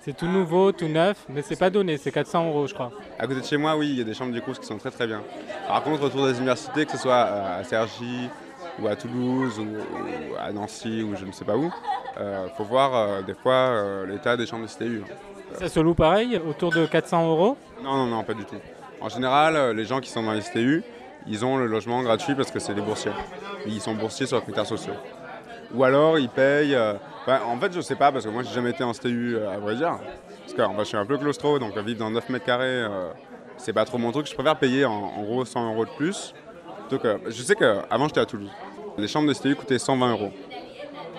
C'est tout nouveau, tout neuf, mais c'est pas donné, c'est 400 euros, je crois. À côté de chez moi, oui, il y a des chambres du Crous qui sont très très bien. Par contre, autour des universités, que ce soit euh, à Cergy ou à Toulouse ou, à Nancy ou je ne sais pas où, euh, faut voir euh, des fois euh, l'état des chambres de STU. Ça se loue pareil, autour de 400 euros? Non, non, non, pas du tout. En général, les gens qui sont dans les STU, ils ont le logement gratuit parce que c'est des boursiers. Ils sont boursiers sur critères sociaux. Ou alors ils payent. Enfin, en fait, je sais pas parce que moi j'ai jamais été en STU euh, à vrai dire. Parce que je suis un peu claustro, donc euh, vivre dans 9 mètres carrés, euh, c'est pas trop mon truc. Je préfère payer en, gros 100 euros de plus. Donc, euh, je sais qu'avant j'étais à Toulouse. Les chambres de STU coûtaient 120 euros.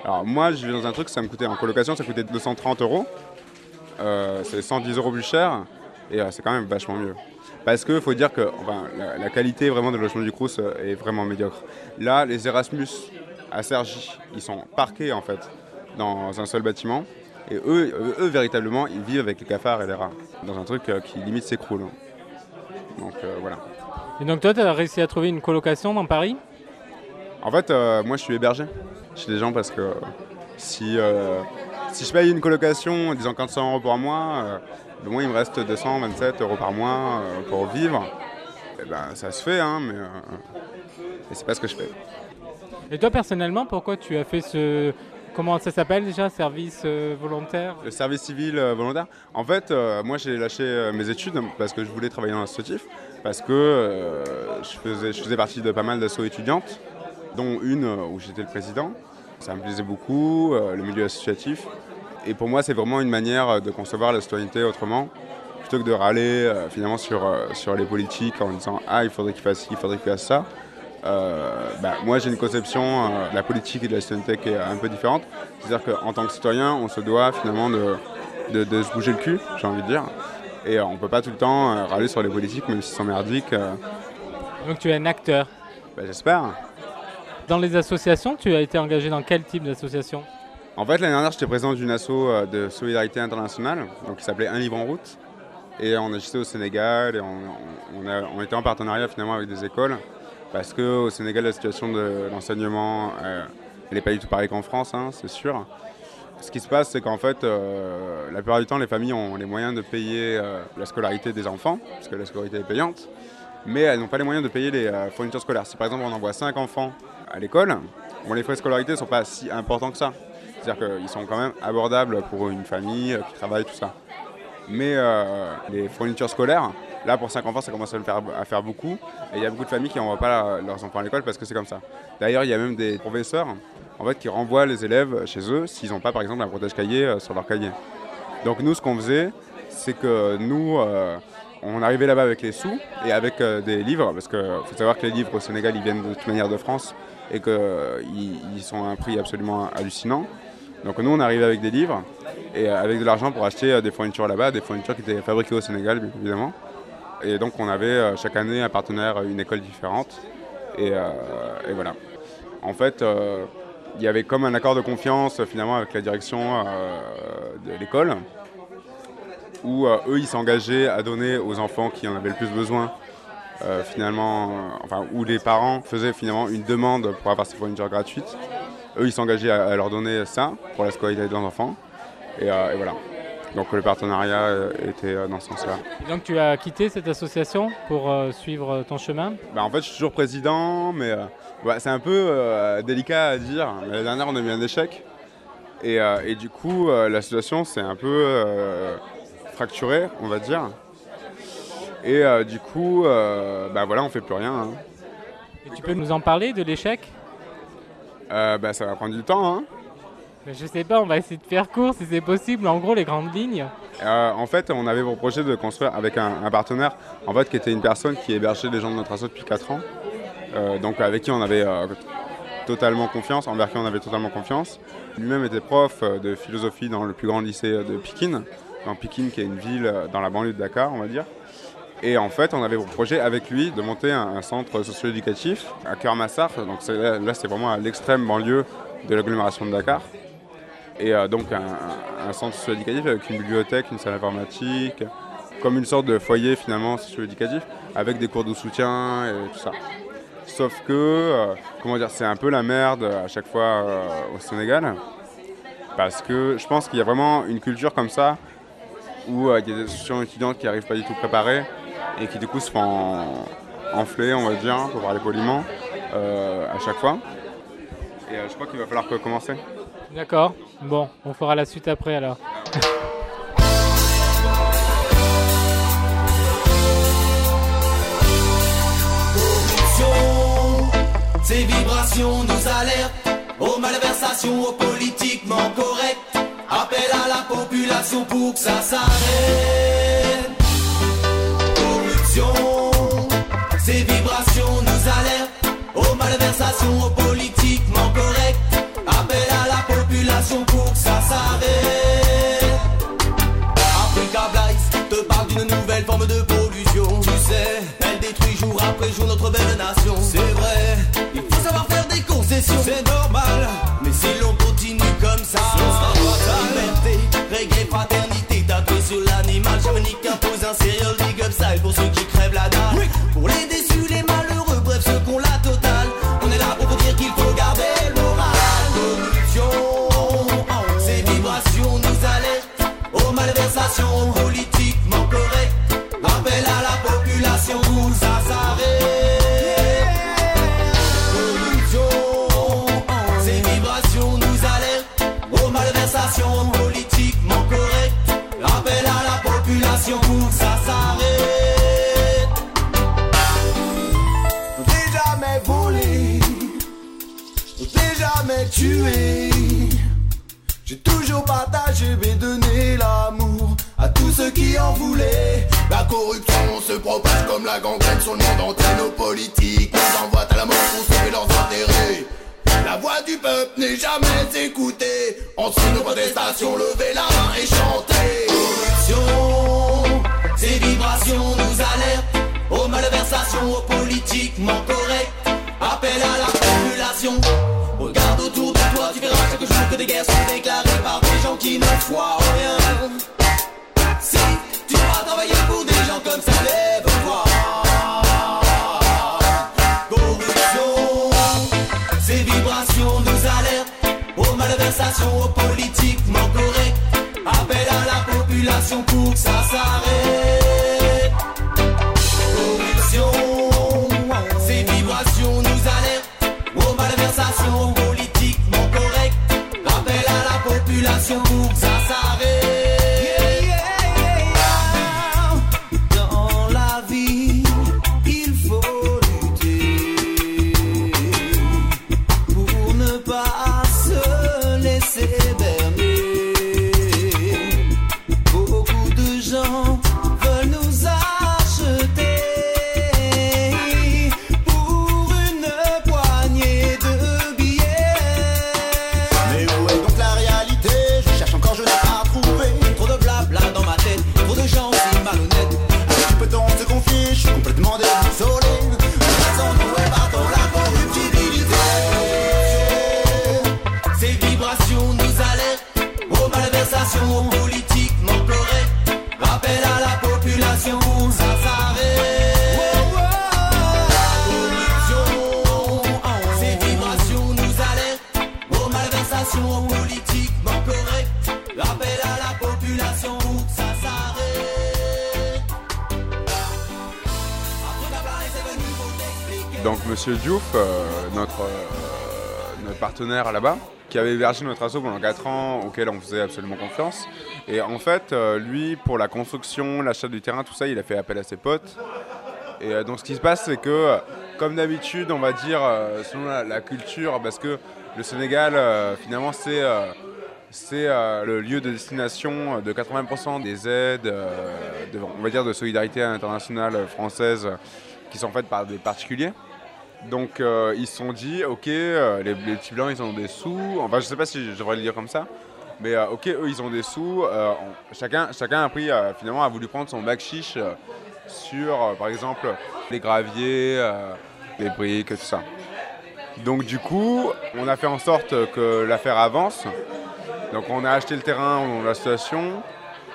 Alors moi, je vis dans un truc, ça me coûtait en colocation, ça coûtait 230 euros. Euh, c'est 110 euros plus cher et c'est quand même vachement mieux. Parce qu'il faut dire que la, qualité vraiment de logement du Crous est vraiment médiocre. Là, les Erasmus à Cergy, ils sont parqués en fait dans un seul bâtiment. Et eux, eux, eux, véritablement, ils vivent avec les cafards et les rats. Dans un truc euh, qui limite s'écroule. Donc euh, voilà. Et donc toi, tu as réussi à trouver une colocation dans Paris? En fait, euh, moi je suis hébergé chez des gens parce que si, euh, si je paye une colocation disant 400 euros par mois, euh, au moins il me reste 227 euros par mois euh, pour vivre. Et ben, ça se fait, hein, mais, euh, mais c'est pas ce que je fais. Et toi, personnellement, pourquoi tu as fait ce... Comment ça s'appelle déjà Service euh, volontaire Le service civil euh, volontaire. En fait, euh, moi j'ai lâché mes études parce que je voulais travailler dans l'associatif, parce que je, faisais, partie de pas mal d'assauts étudiantes, dont une où j'étais le président. Ça me plaisait beaucoup, le milieu associatif. Et pour moi, c'est vraiment une manière de concevoir la citoyenneté autrement, plutôt que de râler finalement sur, sur les politiques en disant Ah, il faudrait qu'il fasse ci, il faudrait qu'il fasse ça. Euh, bah, moi, j'ai une conception euh, de la politique et de la citoyenneté qui est un peu différente. C'est-à-dire qu'en tant que citoyen, on se doit finalement de, de, de se bouger le cul, j'ai envie de dire. Et euh, on peut pas tout le temps euh, râler sur les politiques, même s'ils sont merdiques. euh, Donc tu es un acteur. bah, J'espère. Dans les associations, tu as été engagé dans quel type d'association? En fait, l'année dernière, j'étais président d'une asso euh, de solidarité internationale, donc qui s'appelait Un livre en route. Et on agissait au Sénégal et on, on, a- on était en partenariat finalement avec des écoles. Parce qu'au Sénégal, la situation de l'enseignement, euh, elle n'est pas du tout pareille qu'en France, hein, c'est sûr. Ce qui se passe, c'est qu'en fait, euh, la plupart du temps, les familles ont les moyens de payer euh, la scolarité des enfants, parce que la scolarité est payante, mais elles n'ont pas les moyens de payer les fournitures scolaires. Si par exemple on envoie 5 enfants à l'école, bon, les frais de scolarité ne sont pas si importants que ça. C'est-à-dire qu'ils sont quand même abordables pour une famille qui travaille, tout ça. Mais les fournitures scolaires, là pour 5 enfants, ça commence à, le faire, à faire beaucoup. Et il y a beaucoup de familles qui n'envoient pas leurs enfants à l'école parce que c'est comme ça. D'ailleurs, il y a même des professeurs qui renvoient les élèves chez eux s'ils n'ont pas par exemple un protège-cahier euh, sur leur cahier. Donc nous, ce qu'on faisait, c'est que nous, euh, on arrivait là-bas avec les sous et avec euh, des livres, parce qu'il faut savoir que les livres au Sénégal, ils viennent de toute manière de France et qu'ils ils sont à un prix absolument hallucinant. Donc nous, on arrivait avec des livres et avec de l'argent pour acheter des fournitures là-bas, des fournitures qui étaient fabriquées au Sénégal, bien évidemment. Et donc on avait euh, chaque année un partenaire, une école différente. Et, euh, voilà. En fait, euh, il y avait comme un accord de confiance euh, finalement avec la direction euh, de l'école, où euh, eux ils s'engageaient à donner aux enfants qui en avaient le plus besoin. euh, finalement, euh, enfin, où les parents faisaient finalement une demande pour avoir ces fournitures gratuites. Eux, ils s'engageaient à, leur donner ça pour la scolarité de leurs enfants. Euh, et voilà. Donc le partenariat euh, était euh, dans ce sens-là. Donc tu as quitté cette association pour euh, suivre ton chemin? Bah, en fait, je suis toujours président, mais euh, ouais, c'est un peu euh, délicat à dire. L'année dernière, on a eu un échec. Et, et du coup, la situation s'est un peu fracturée, on va dire. Et du coup, bah voilà, on fait plus rien. hein. Et tu peux nous en parler de l'échec? Bah, ça va prendre du temps. hein. Je sais pas, on va essayer de faire court si c'est possible. En gros, les grandes lignes. Euh, en fait, on avait pour projet de construire avec un, partenaire, en fait, qui était une personne qui hébergeait les gens de notre asso depuis 4 ans. Euh, donc avec qui on avait euh, totalement confiance, envers qui on avait totalement confiance. Lui-même était prof de philosophie dans le plus grand lycée de Pékin, dans Pékin qui est une ville dans la banlieue de Dakar, on va dire. Et en fait, on avait pour projet avec lui de monter un, un centre socio-éducatif à Kermassar. Donc là, c'est vraiment à l'extrême banlieue de l'agglomération de Dakar. Et euh, donc un, centre socio-éducatif avec une bibliothèque, une salle informatique, comme une sorte de foyer finalement socio-éducatif, avec des cours de soutien et tout ça. Sauf que, euh, comment dire, c'est un peu la merde à chaque fois euh, au Sénégal. Parce que je pense qu'il y a vraiment une culture comme ça, où il y a des associations étudiantes qui n'arrivent pas du tout préparées et qui du coup se font enfler, on va dire, pour parler poliment, à chaque fois. Et je crois qu'il va falloir recommencer. D'accord. Bon, on fera la suite après alors. Ces vibrations nous alertent aux malversations, aux politiquement corrects. Appel à la population pour que ça s'arrête. Corruption, ces vibrations nous alertent aux malversations, aux politiquement peu jour notre belle nation. C'est vrai, il faut savoir faire des concessions. C'est normal, mais si l'on continue comme ça, ce sera. Liberté, reggae, fraternité, tatoué sur l'animal. Jamaique impose un serial big up style pour ceux qui crèvent la dalle. Partenaire là-bas, qui avait hébergé notre asso pendant 4 ans, auquel on faisait absolument confiance. Et en fait, euh, lui, pour la construction, l'achat du terrain, tout ça, il a fait appel à ses potes. Et euh, donc ce qui se passe, c'est que, euh, comme d'habitude, on va dire, selon la, culture, parce que le Sénégal, finalement, c'est... c'est le lieu de destination de 80% des aides, de- on va dire, de solidarité internationale française qui sont faites par des particuliers. Donc euh, ils se sont dit, ok, euh, les, petits blancs ils ont des sous, enfin je sais pas si je devrais le dire comme ça, mais euh, ok, eux ils ont des sous, chacun, chacun a pris, finalement a voulu prendre son bac chiche sur par exemple les graviers, les briques, tout ça. Donc du coup, on a fait en sorte que l'affaire avance. Donc on a acheté le terrain au nom de l'association,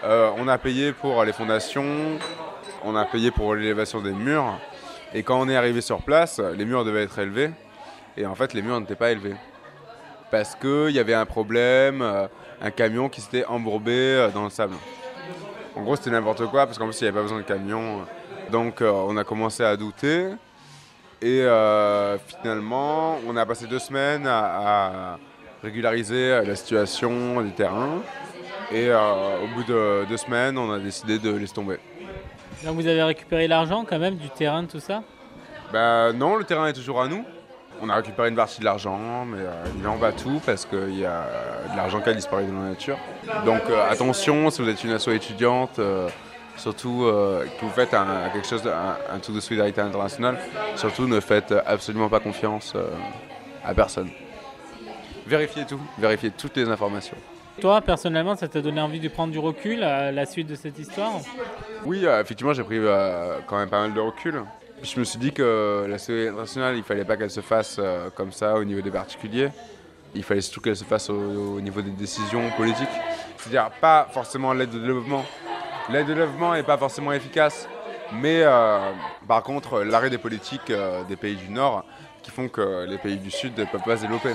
on a payé pour les fondations, on a payé pour l'élévation des murs. Et quand on est arrivé sur place, les murs devaient être élevés. Et en fait, les murs n'étaient pas élevés. Parce qu'il y avait un problème, euh, un camion qui s'était embourbé euh, dans le sable. En gros, c'était n'importe quoi, parce qu'en plus, il n'y avait pas besoin de camion. Donc, euh, on a commencé à douter. Et finalement, on a passé deux semaines à, régulariser la situation du terrain. Et au bout de deux semaines, on a décidé de laisser tomber. Donc vous avez récupéré l'argent quand même du terrain, tout ça? Bah non, le terrain est toujours à nous. On a récupéré une partie de l'argent, mais euh, il en va tout parce qu'il y a de l'argent qui a disparu de la nature. Donc euh, attention, si vous êtes une asso étudiante, euh, surtout que vous faites un, quelque chose, un, un truc de solidarité internationale, surtout ne faites absolument pas confiance à personne. Vérifiez tout, vérifiez toutes les informations. Toi, personnellement, ça t'a donné envie de prendre du recul à la suite de cette histoire? Oui, euh, effectivement, j'ai pris euh, quand même pas mal de recul. Je me suis dit que la solidarité internationale, il fallait pas qu'elle se fasse euh, comme ça au niveau des particuliers. Il fallait surtout qu'elle se fasse au, au niveau des décisions politiques. C'est-à-dire pas forcément l'aide de développement. L'aide de développement n'est pas forcément efficace, mais par contre l'arrêt des politiques des pays du Nord qui font que les pays du Sud ne peuvent pas se développer.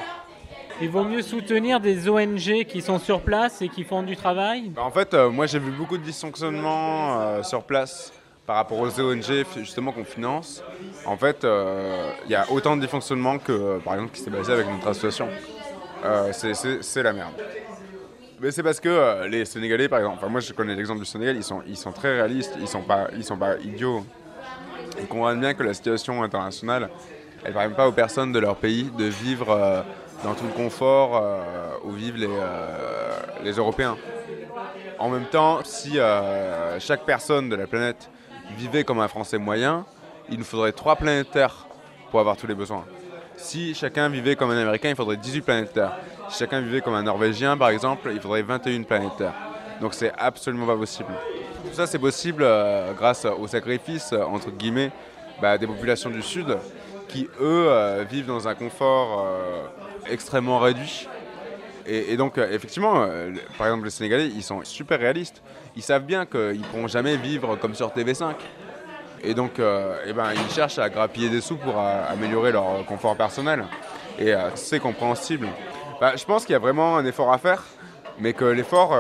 Il vaut mieux soutenir des ONG qui sont sur place et qui font du travail? Bah, En fait, euh, moi j'ai vu beaucoup de dysfonctionnements euh, sur place par rapport aux ONG justement qu'on finance. En fait, euh, il y a autant de dysfonctionnements que par exemple qui s'est basé avec notre association. C'est- la merde. Mais c'est parce que les Sénégalais, par exemple, enfin moi je connais l'exemple du Sénégal, ils sont, ils sont très réalistes, ils sont sont pas idiots. Ils comprennent bien que la situation internationale, elle ne permet pas aux personnes de leur pays de vivre dans tout le confort euh, où vivent les, euh, les Européens. En même temps, si euh, chaque personne de la planète vivait comme un Français moyen, il nous faudrait trois planètes Terre pour avoir tous les besoins. Si chacun vivait comme un Américain, il faudrait 18 planètes Terre. Si chacun vivait comme un Norvégien, par exemple, il faudrait 21 planètes Terre. Donc c'est absolument pas possible. Tout ça, c'est possible grâce au sacrifice, entre guillemets, bah, des populations du Sud qui, eux, vivent dans un confort extrêmement réduit. Et, et donc, euh, effectivement, euh, par exemple, les Sénégalais, ils sont super réalistes. Ils savent bien qu'ils ne pourront jamais vivre comme sur TV5. Et donc, euh, eh ben, ils cherchent à grappiller des sous pour améliorer leur confort personnel. Et c'est compréhensible. Bah, je pense qu'il y a vraiment un effort à faire, mais que l'effort,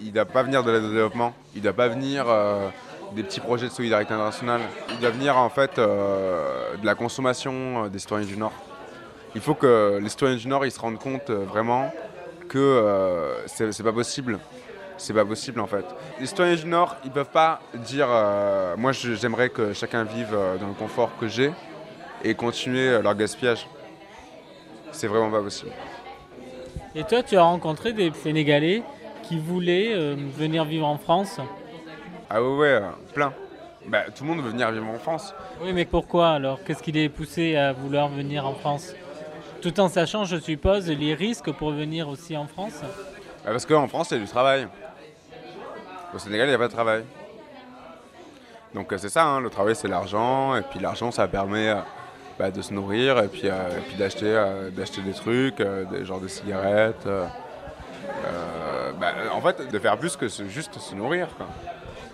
il ne doit pas venir de l'aide au développement. Il ne doit pas venir des petits projets de solidarité internationale. Il doit venir en fait de la consommation des citoyens du Nord. Il faut que les citoyens du Nord ils se rendent compte euh, vraiment que euh, c'est pas possible. C'est pas possible en fait. Les citoyens du Nord, ils peuvent pas dire euh, moi j'aimerais que chacun vive euh, dans le confort que j'ai et continuer euh, leur gaspillage. C'est vraiment pas possible. Et toi, tu as rencontré des Sénégalais qui voulaient venir vivre en France? Ah ouais ouais, plein. Bah, tout le monde veut venir vivre en France. Oui, mais pourquoi alors? Qu'est-ce qui les poussé à vouloir venir en France? Tout en sachant, je suppose, les risques pour venir aussi en France Bah, parce qu'en France, il y a du travail. Au Sénégal, il n'y a pas de travail. Donc euh, c'est ça, hein, le travail c'est l'argent, et puis l'argent ça permet euh, bah, de se nourrir, et puis, euh, et puis d'acheter euh, d'acheter des trucs, des, genre des cigarettes. bah, en fait, de faire plus que juste se nourrir. Quoi.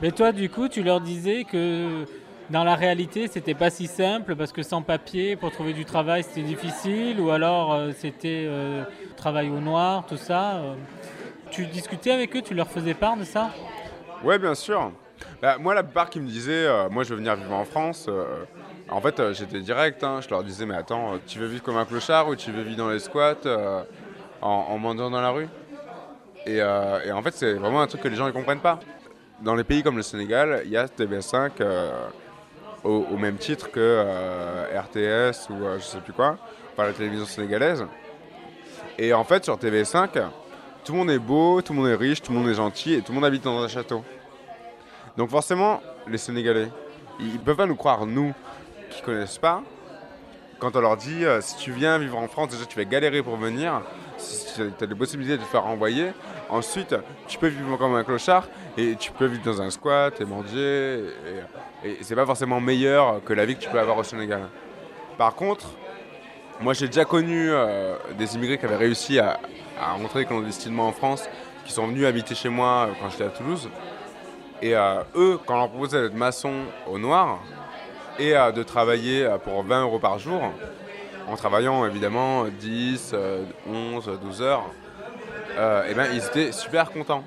Mais toi, du coup, tu leur disais que dans la réalité, c'était pas si simple parce que sans papier, pour trouver du travail, c'était difficile, ou alors euh, c'était euh, travail au noir, tout ça. euh. Tu discutais avec eux, tu leur faisais part de ça? Ouais, bien sûr. Bah, moi, la plupart qui me disaient, moi je veux venir vivre en France, en fait j'étais direct, hein, je leur disais, mais attends, tu veux vivre comme un clochard ou tu veux vivre dans les squats en, en mendiant dans la rue? Et, et en fait, c'est vraiment un truc que les gens ne comprennent pas. Dans les pays comme le Sénégal, il y a TV5 euh, au, même titre que euh, RTS ou euh, je sais plus quoi, par la télévision sénégalaise. Et en fait, sur TV5, tout le monde est beau, tout le monde est riche, tout le monde est gentil et tout le monde habite dans un château. Donc forcément, les Sénégalais, ils ne peuvent pas nous croire, nous, qui connaissent pas, quand on leur dit, euh, si tu viens vivre en France, déjà tu vas galérer pour venir, tu as des possibilités de te faire renvoyer, ensuite tu peux vivre comme un clochard et tu peux vivre dans un squat et manger, et, c'est pas forcément meilleur que la vie que tu peux avoir au Sénégal. Par contre, moi j'ai déjà connu euh, des immigrés qui avaient réussi à, à rentrer clandestinement en France, qui sont venus habiter chez moi euh, quand j'étais à Toulouse. Et euh, eux, quand on leur proposait d'être maçon au noir et de travailler pour 20 euros par jour, en travaillant évidemment 10, euh, 11, 12 heures, et ben, ils étaient super contents.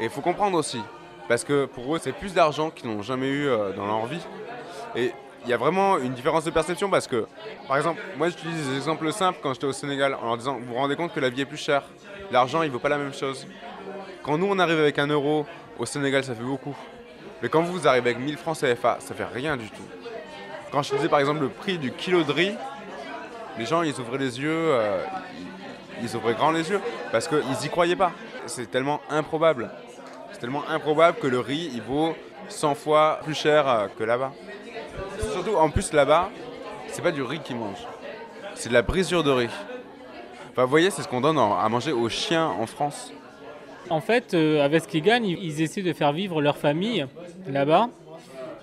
Et il faut comprendre aussi, parce que pour eux, c'est plus d'argent qu'ils n'ont jamais eu euh, dans leur vie. Et il y a vraiment une différence de perception parce que, par exemple, moi j'utilise des exemples simples quand j'étais au Sénégal en leur disant Vous vous rendez compte que la vie est plus chère, l'argent il vaut pas la même chose. Quand nous on arrive avec un euro, au Sénégal ça fait beaucoup. Mais quand vous arrivez avec 1000 francs CFA, ça fait rien du tout. Quand je disais par exemple le prix du kilo de riz, les gens ils ouvraient les yeux, euh, ils, ouvraient grand les yeux parce qu'ils y croyaient pas. C'est tellement improbable. C'est tellement improbable que le riz il vaut 100 fois plus cher euh, que là-bas. Surtout en plus là-bas, c'est pas du riz qu'ils mangent, c'est de la brisure de riz. Enfin, vous voyez, c'est ce qu'on donne à manger aux chiens en France. En fait, euh, avec ce qu'ils gagnent, ils, ils essaient de faire vivre leur famille là-bas.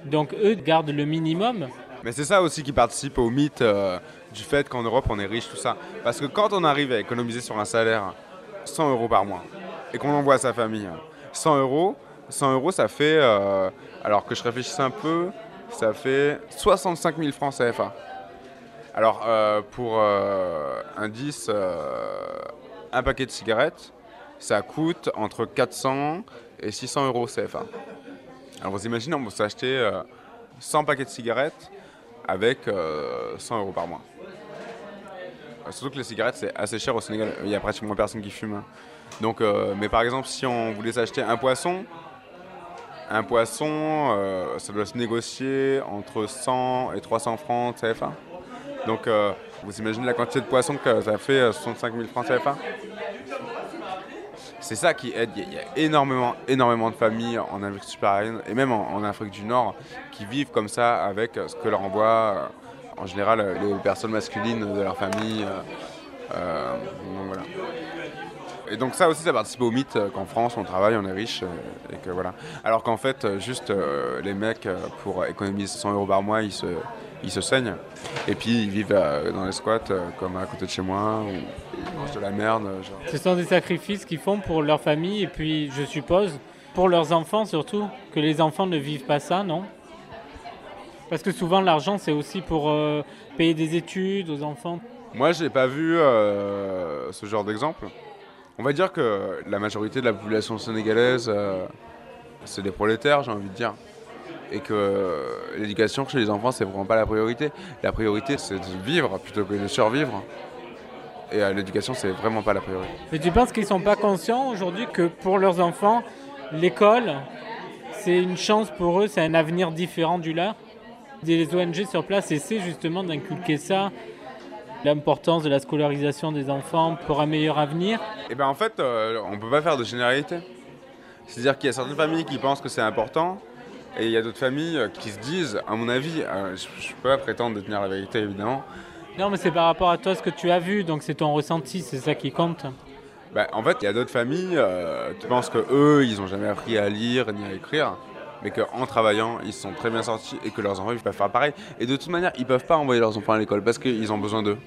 Donc eux gardent le minimum. Mais c'est ça aussi qui participe au mythe euh, du fait qu'en Europe on est riche, tout ça. Parce que quand on arrive à économiser sur un salaire 100 euros par mois et qu'on envoie à sa famille 100 euros, 100 euros ça fait, euh, alors que je réfléchisse un peu, ça fait 65 000 francs CFA. Alors euh, pour un 10, euh, un paquet de cigarettes, ça coûte entre 400 et 600 euros CFA. Alors vous imaginez, on peut s'acheter euh, 100 paquets de cigarettes avec euh, 100 euros par mois. Surtout que les cigarettes c'est assez cher au Sénégal, il y a pratiquement personne qui fume. hein. Donc, euh, mais par exemple, si on voulait s'acheter un poisson, un poisson, euh, ça doit se négocier entre 100 et 300 francs CFA. Donc, euh, vous imaginez la quantité de poissons que ça fait euh, 65 000 francs CFA C'est ça qui aide. Il y, a- énormément, énormément de familles en Afrique subsaharienne et même en, Afrique du Nord qui vivent comme ça avec ce que leur envoient euh, en général les personnes masculines de leur famille. donc voilà. Et donc ça aussi, ça participe au mythe euh, qu'en France, on travaille, on est riche, euh, et que voilà. Alors qu'en fait, euh, juste euh, les mecs, pour économiser 100 euros par mois, ils se, ils se saignent. Et puis ils vivent euh, dans les squats, comme à côté de chez moi, ou ils mangent de la merde. genre. Ce sont des sacrifices qu'ils font pour leur famille et puis, je suppose, pour leurs enfants surtout, que les enfants ne vivent pas ça, non? Parce que souvent, l'argent, c'est aussi pour euh, payer des études aux enfants. Moi, j'ai pas vu euh, ce genre d'exemple. On va dire que la majorité de la population sénégalaise, euh, c'est des prolétaires, j'ai envie de dire. Et que l'éducation chez les enfants, c'est vraiment pas la priorité. La priorité, c'est de vivre plutôt que de survivre. Et euh, l'éducation, c'est vraiment pas la priorité. Mais tu penses qu'ils sont pas conscients aujourd'hui que pour leurs enfants, l'école, c'est une chance pour eux, c'est un avenir différent du leur? Les ONG sur place essaient justement d'inculquer ça, l'importance de la scolarisation des enfants pour un meilleur avenir. Et ben en fait, euh, on peut pas faire de généralité. C'est-à-dire qu'il y a certaines familles qui pensent que c'est important, et il y a d'autres familles euh, qui se disent, à mon avis, euh, je, je peux pas prétendre détenir la vérité évidemment, Non, mais c'est par rapport à toi ce que tu as vu, donc c'est ton ressenti, c'est ça qui compte. Bah, en fait, il y a d'autres familles euh, qui pensent que eux, ils n'ont jamais appris à lire ni à écrire, mais qu'en travaillant, ils sont très bien sortis et que leurs enfants ils peuvent faire pareil. Et de toute manière, ils peuvent pas envoyer leurs enfants à l'école parce qu'ils ont besoin d'eux.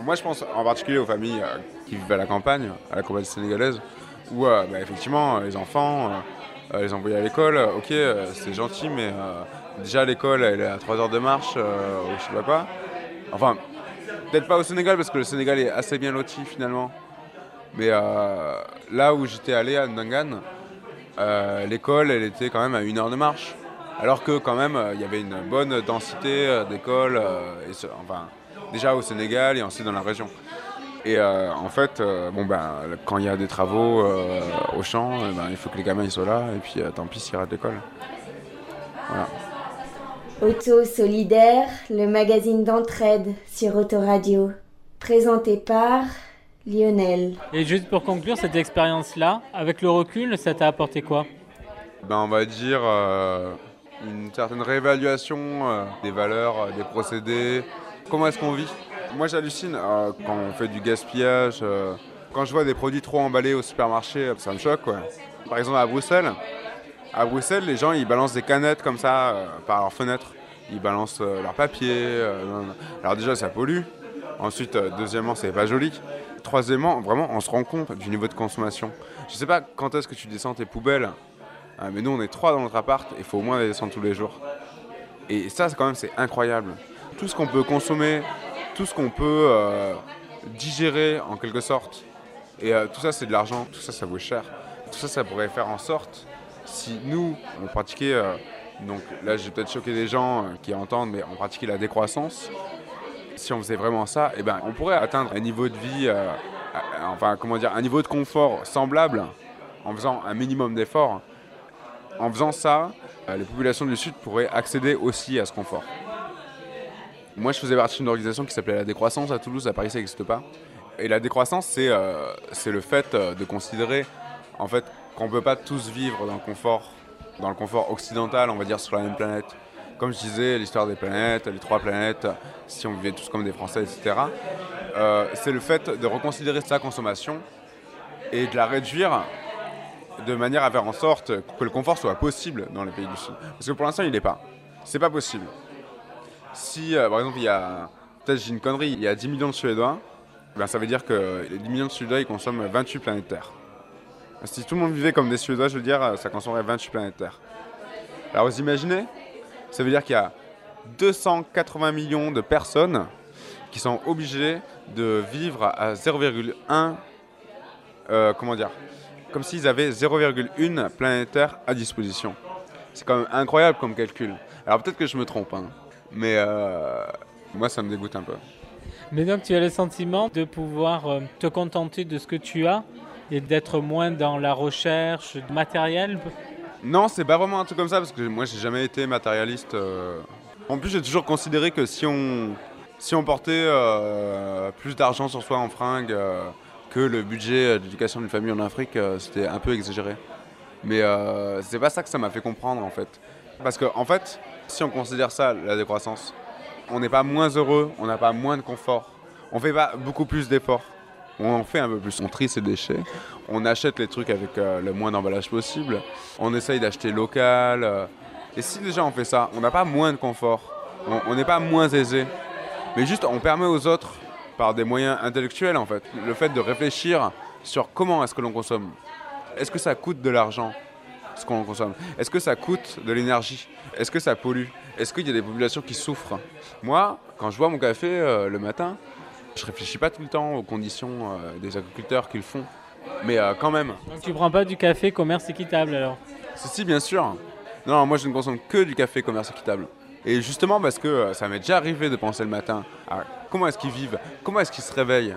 Moi, je pense en particulier aux familles euh, qui vivent à la campagne, à la campagne sénégalaise, où euh, bah, effectivement, euh, les enfants, les envoyer à l'école, ok, c'est gentil, mais déjà l'école, elle est à 3 heures de marche, je sais pas quoi. Enfin, peut-être pas au Sénégal parce que le Sénégal est assez bien loti finalement. Mais là où j'étais allé à Ndangan, euh, l'école, elle était quand même à une heure de marche. Alors que quand même, euh, il y avait une bonne densité euh, d'écoles, enfin, déjà au Sénégal et ensuite dans la région. Et en fait, bon ben, quand il y a des travaux au champ, ben, il faut que les gamins ils soient là, et puis tant pis s'ils ratent l'école. Auto Solidaire, le magazine d'entraide sur Autoradio. Présenté par Lionel. Et juste pour conclure cette expérience-là, avec le recul, ça t'a apporté quoi? Ben, on va dire euh, une certaine réévaluation euh, des valeurs, euh, des procédés. Comment est-ce qu'on vit? Moi j'hallucine euh, quand on fait du gaspillage. euh, quand je vois des produits trop emballés au supermarché, ça me choque. quoi. Par exemple à Bruxelles, à Bruxelles, les gens ils balancent des canettes comme ça euh, par leur fenêtre. Ils balancent euh, leur papier. euh. Alors déjà ça pollue. Ensuite, euh, deuxièmement, c'est pas joli. Troisièmement, vraiment, on se rend compte du niveau de consommation. Je sais pas quand est-ce que tu descends tes poubelles, ah, mais nous on est trois dans notre appart, il faut au moins les descendre tous les jours. Et ça, quand même, c'est incroyable. Tout ce qu'on peut consommer, tout ce qu'on peut euh, digérer en quelque sorte, et euh, tout ça, c'est de l'argent, tout ça, ça vaut cher. Tout ça, ça pourrait faire en sorte, si nous, on pratiquait, euh, donc là, j'ai peut-être choqué des gens qui entendent, mais on pratiquait la décroissance. Si on faisait vraiment ça, eh ben, on pourrait atteindre un niveau de vie, euh, enfin, comment dire, un niveau de confort semblable en faisant un minimum d'efforts. En faisant ça, euh, les populations du Sud pourraient accéder aussi à ce confort. Moi, je faisais partie d'une organisation qui s'appelait la décroissance à Toulouse, à Paris, ça n'existe pas. Et la décroissance, c'est euh, le fait euh, de considérer en fait, qu'on ne peut pas tous vivre dans le, confort, dans le confort occidental, on va dire, sur la même planète. Comme je disais, l'histoire des planètes, les trois planètes, si on vivait tous comme des Français, etc. Euh, c'est le fait de reconsidérer sa consommation et de la réduire de manière à faire en sorte que le confort soit possible dans les pays du Sud. Parce que pour l'instant, il n'est pas. C'est pas possible. Si, euh, par exemple, il y a, peut-être j'ai une connerie, il y a 10 millions de Suédois, ben, ça veut dire que les 10 millions de Suédois, ils consomment 28 planètes Terre. Si tout le monde vivait comme des Suédois, je veux dire, ça consommerait 28 planètes Terre. Alors vous imaginez Ça veut dire qu'il y a 280 millions de personnes qui sont obligées de vivre à 0,1, euh, comment dire, comme s'ils avaient 0,1 planète Terre à disposition. C'est quand même incroyable comme calcul. Alors peut-être que je me trompe, hein, mais euh, moi ça me dégoûte un peu. Mais donc tu as le sentiment de pouvoir euh, te contenter de ce que tu as et d'être moins dans la recherche matérielle Non, c'est pas vraiment un truc comme ça parce que moi j'ai jamais été matérialiste. euh. En plus, j'ai toujours considéré que si on, portait euh, plus d'argent sur soi en fringues euh, que le budget d'éducation d'une famille en Afrique, c'était un peu exagéré. Mais c'est pas ça que ça m'a fait comprendre en fait. Parce que en fait, si on considère ça la décroissance, on n'est pas moins heureux, on n'a pas moins de confort, on fait pas beaucoup plus d'efforts. On en fait un peu plus, on trie ses déchets, on achète les trucs avec euh, le moins d'emballage possible, on essaye d'acheter local. euh. et si déjà on fait ça, on n'a pas moins de confort, on- n'est pas moins aisé, mais juste on permet aux autres, par des moyens intellectuels en fait, le fait de réfléchir sur comment est-ce que l'on consomme. Est-ce que ça coûte de l'argent ce qu'on consomme? Est-ce que ça coûte de l'énergie? Est-ce que ça pollue? Est-ce qu'il y a des populations qui souffrent? Moi, quand je bois mon café euh, le matin, je réfléchis pas tout le temps aux conditions euh, des agriculteurs qui le font. Mais euh, quand même, Donc tu prends pas du café commerce équitable alors? Ceci bien sûr. Non, moi je ne consomme que du café commerce équitable. Et justement parce que euh, ça m'est déjà arrivé de penser le matin à comment est-ce qu'ils vivent, comment est-ce qu'ils se réveillent,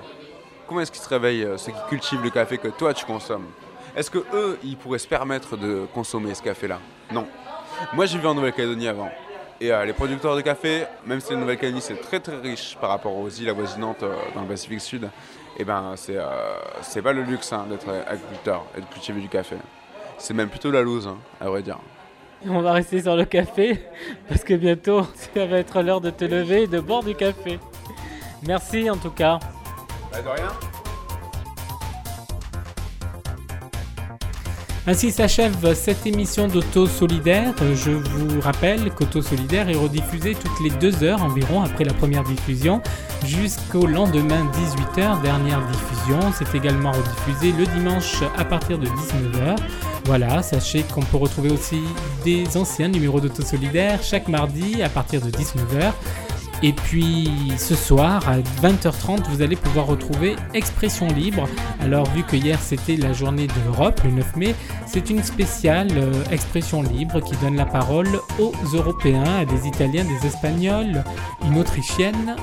comment est-ce qu'ils se réveillent ceux qui cultivent le café que toi tu consommes. Est-ce que eux, ils pourraient se permettre de consommer ce café-là? Non. Moi j'ai vu en Nouvelle-Calédonie avant. Et euh, les producteurs de café, même si la Nouvelle-Calédonie c'est très très riche par rapport aux îles avoisinantes euh, dans le Pacifique Sud, et ben c'est euh, c'est pas le luxe hein, d'être agriculteur et de cultiver du café. C'est même plutôt la loose, hein, à vrai dire. On va rester sur le café parce que bientôt ça va être l'heure de te lever et de boire du café. Merci en tout cas. Bah, de rien. Ainsi s'achève cette émission d'Auto Solidaire. Je vous rappelle qu'Auto Solidaire est rediffusé toutes les deux heures environ après la première diffusion jusqu'au lendemain 18h, dernière diffusion. C'est également rediffusé le dimanche à partir de 19h. Voilà, sachez qu'on peut retrouver aussi des anciens numéros d'Auto Solidaire chaque mardi à partir de 19h. Et puis ce soir à 20h30, vous allez pouvoir retrouver Expression Libre. Alors vu que hier c'était la journée de l'Europe, le 9 mai, c'est une spéciale euh, Expression Libre qui donne la parole aux Européens, à des Italiens, des Espagnols, une Autrichienne,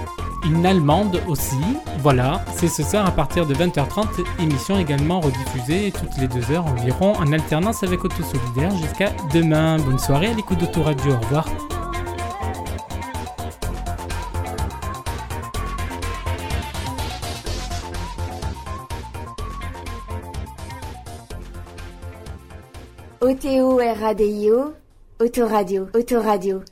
une Allemande aussi. Voilà, c'est ce soir à partir de 20h30, émission également rediffusée toutes les deux heures environ en alternance avec Auto Solidaire jusqu'à demain. Bonne soirée à l'écoute d'Autoradio, au revoir. O-T-O-R-A-D-I-O, Autoradio, Autoradio.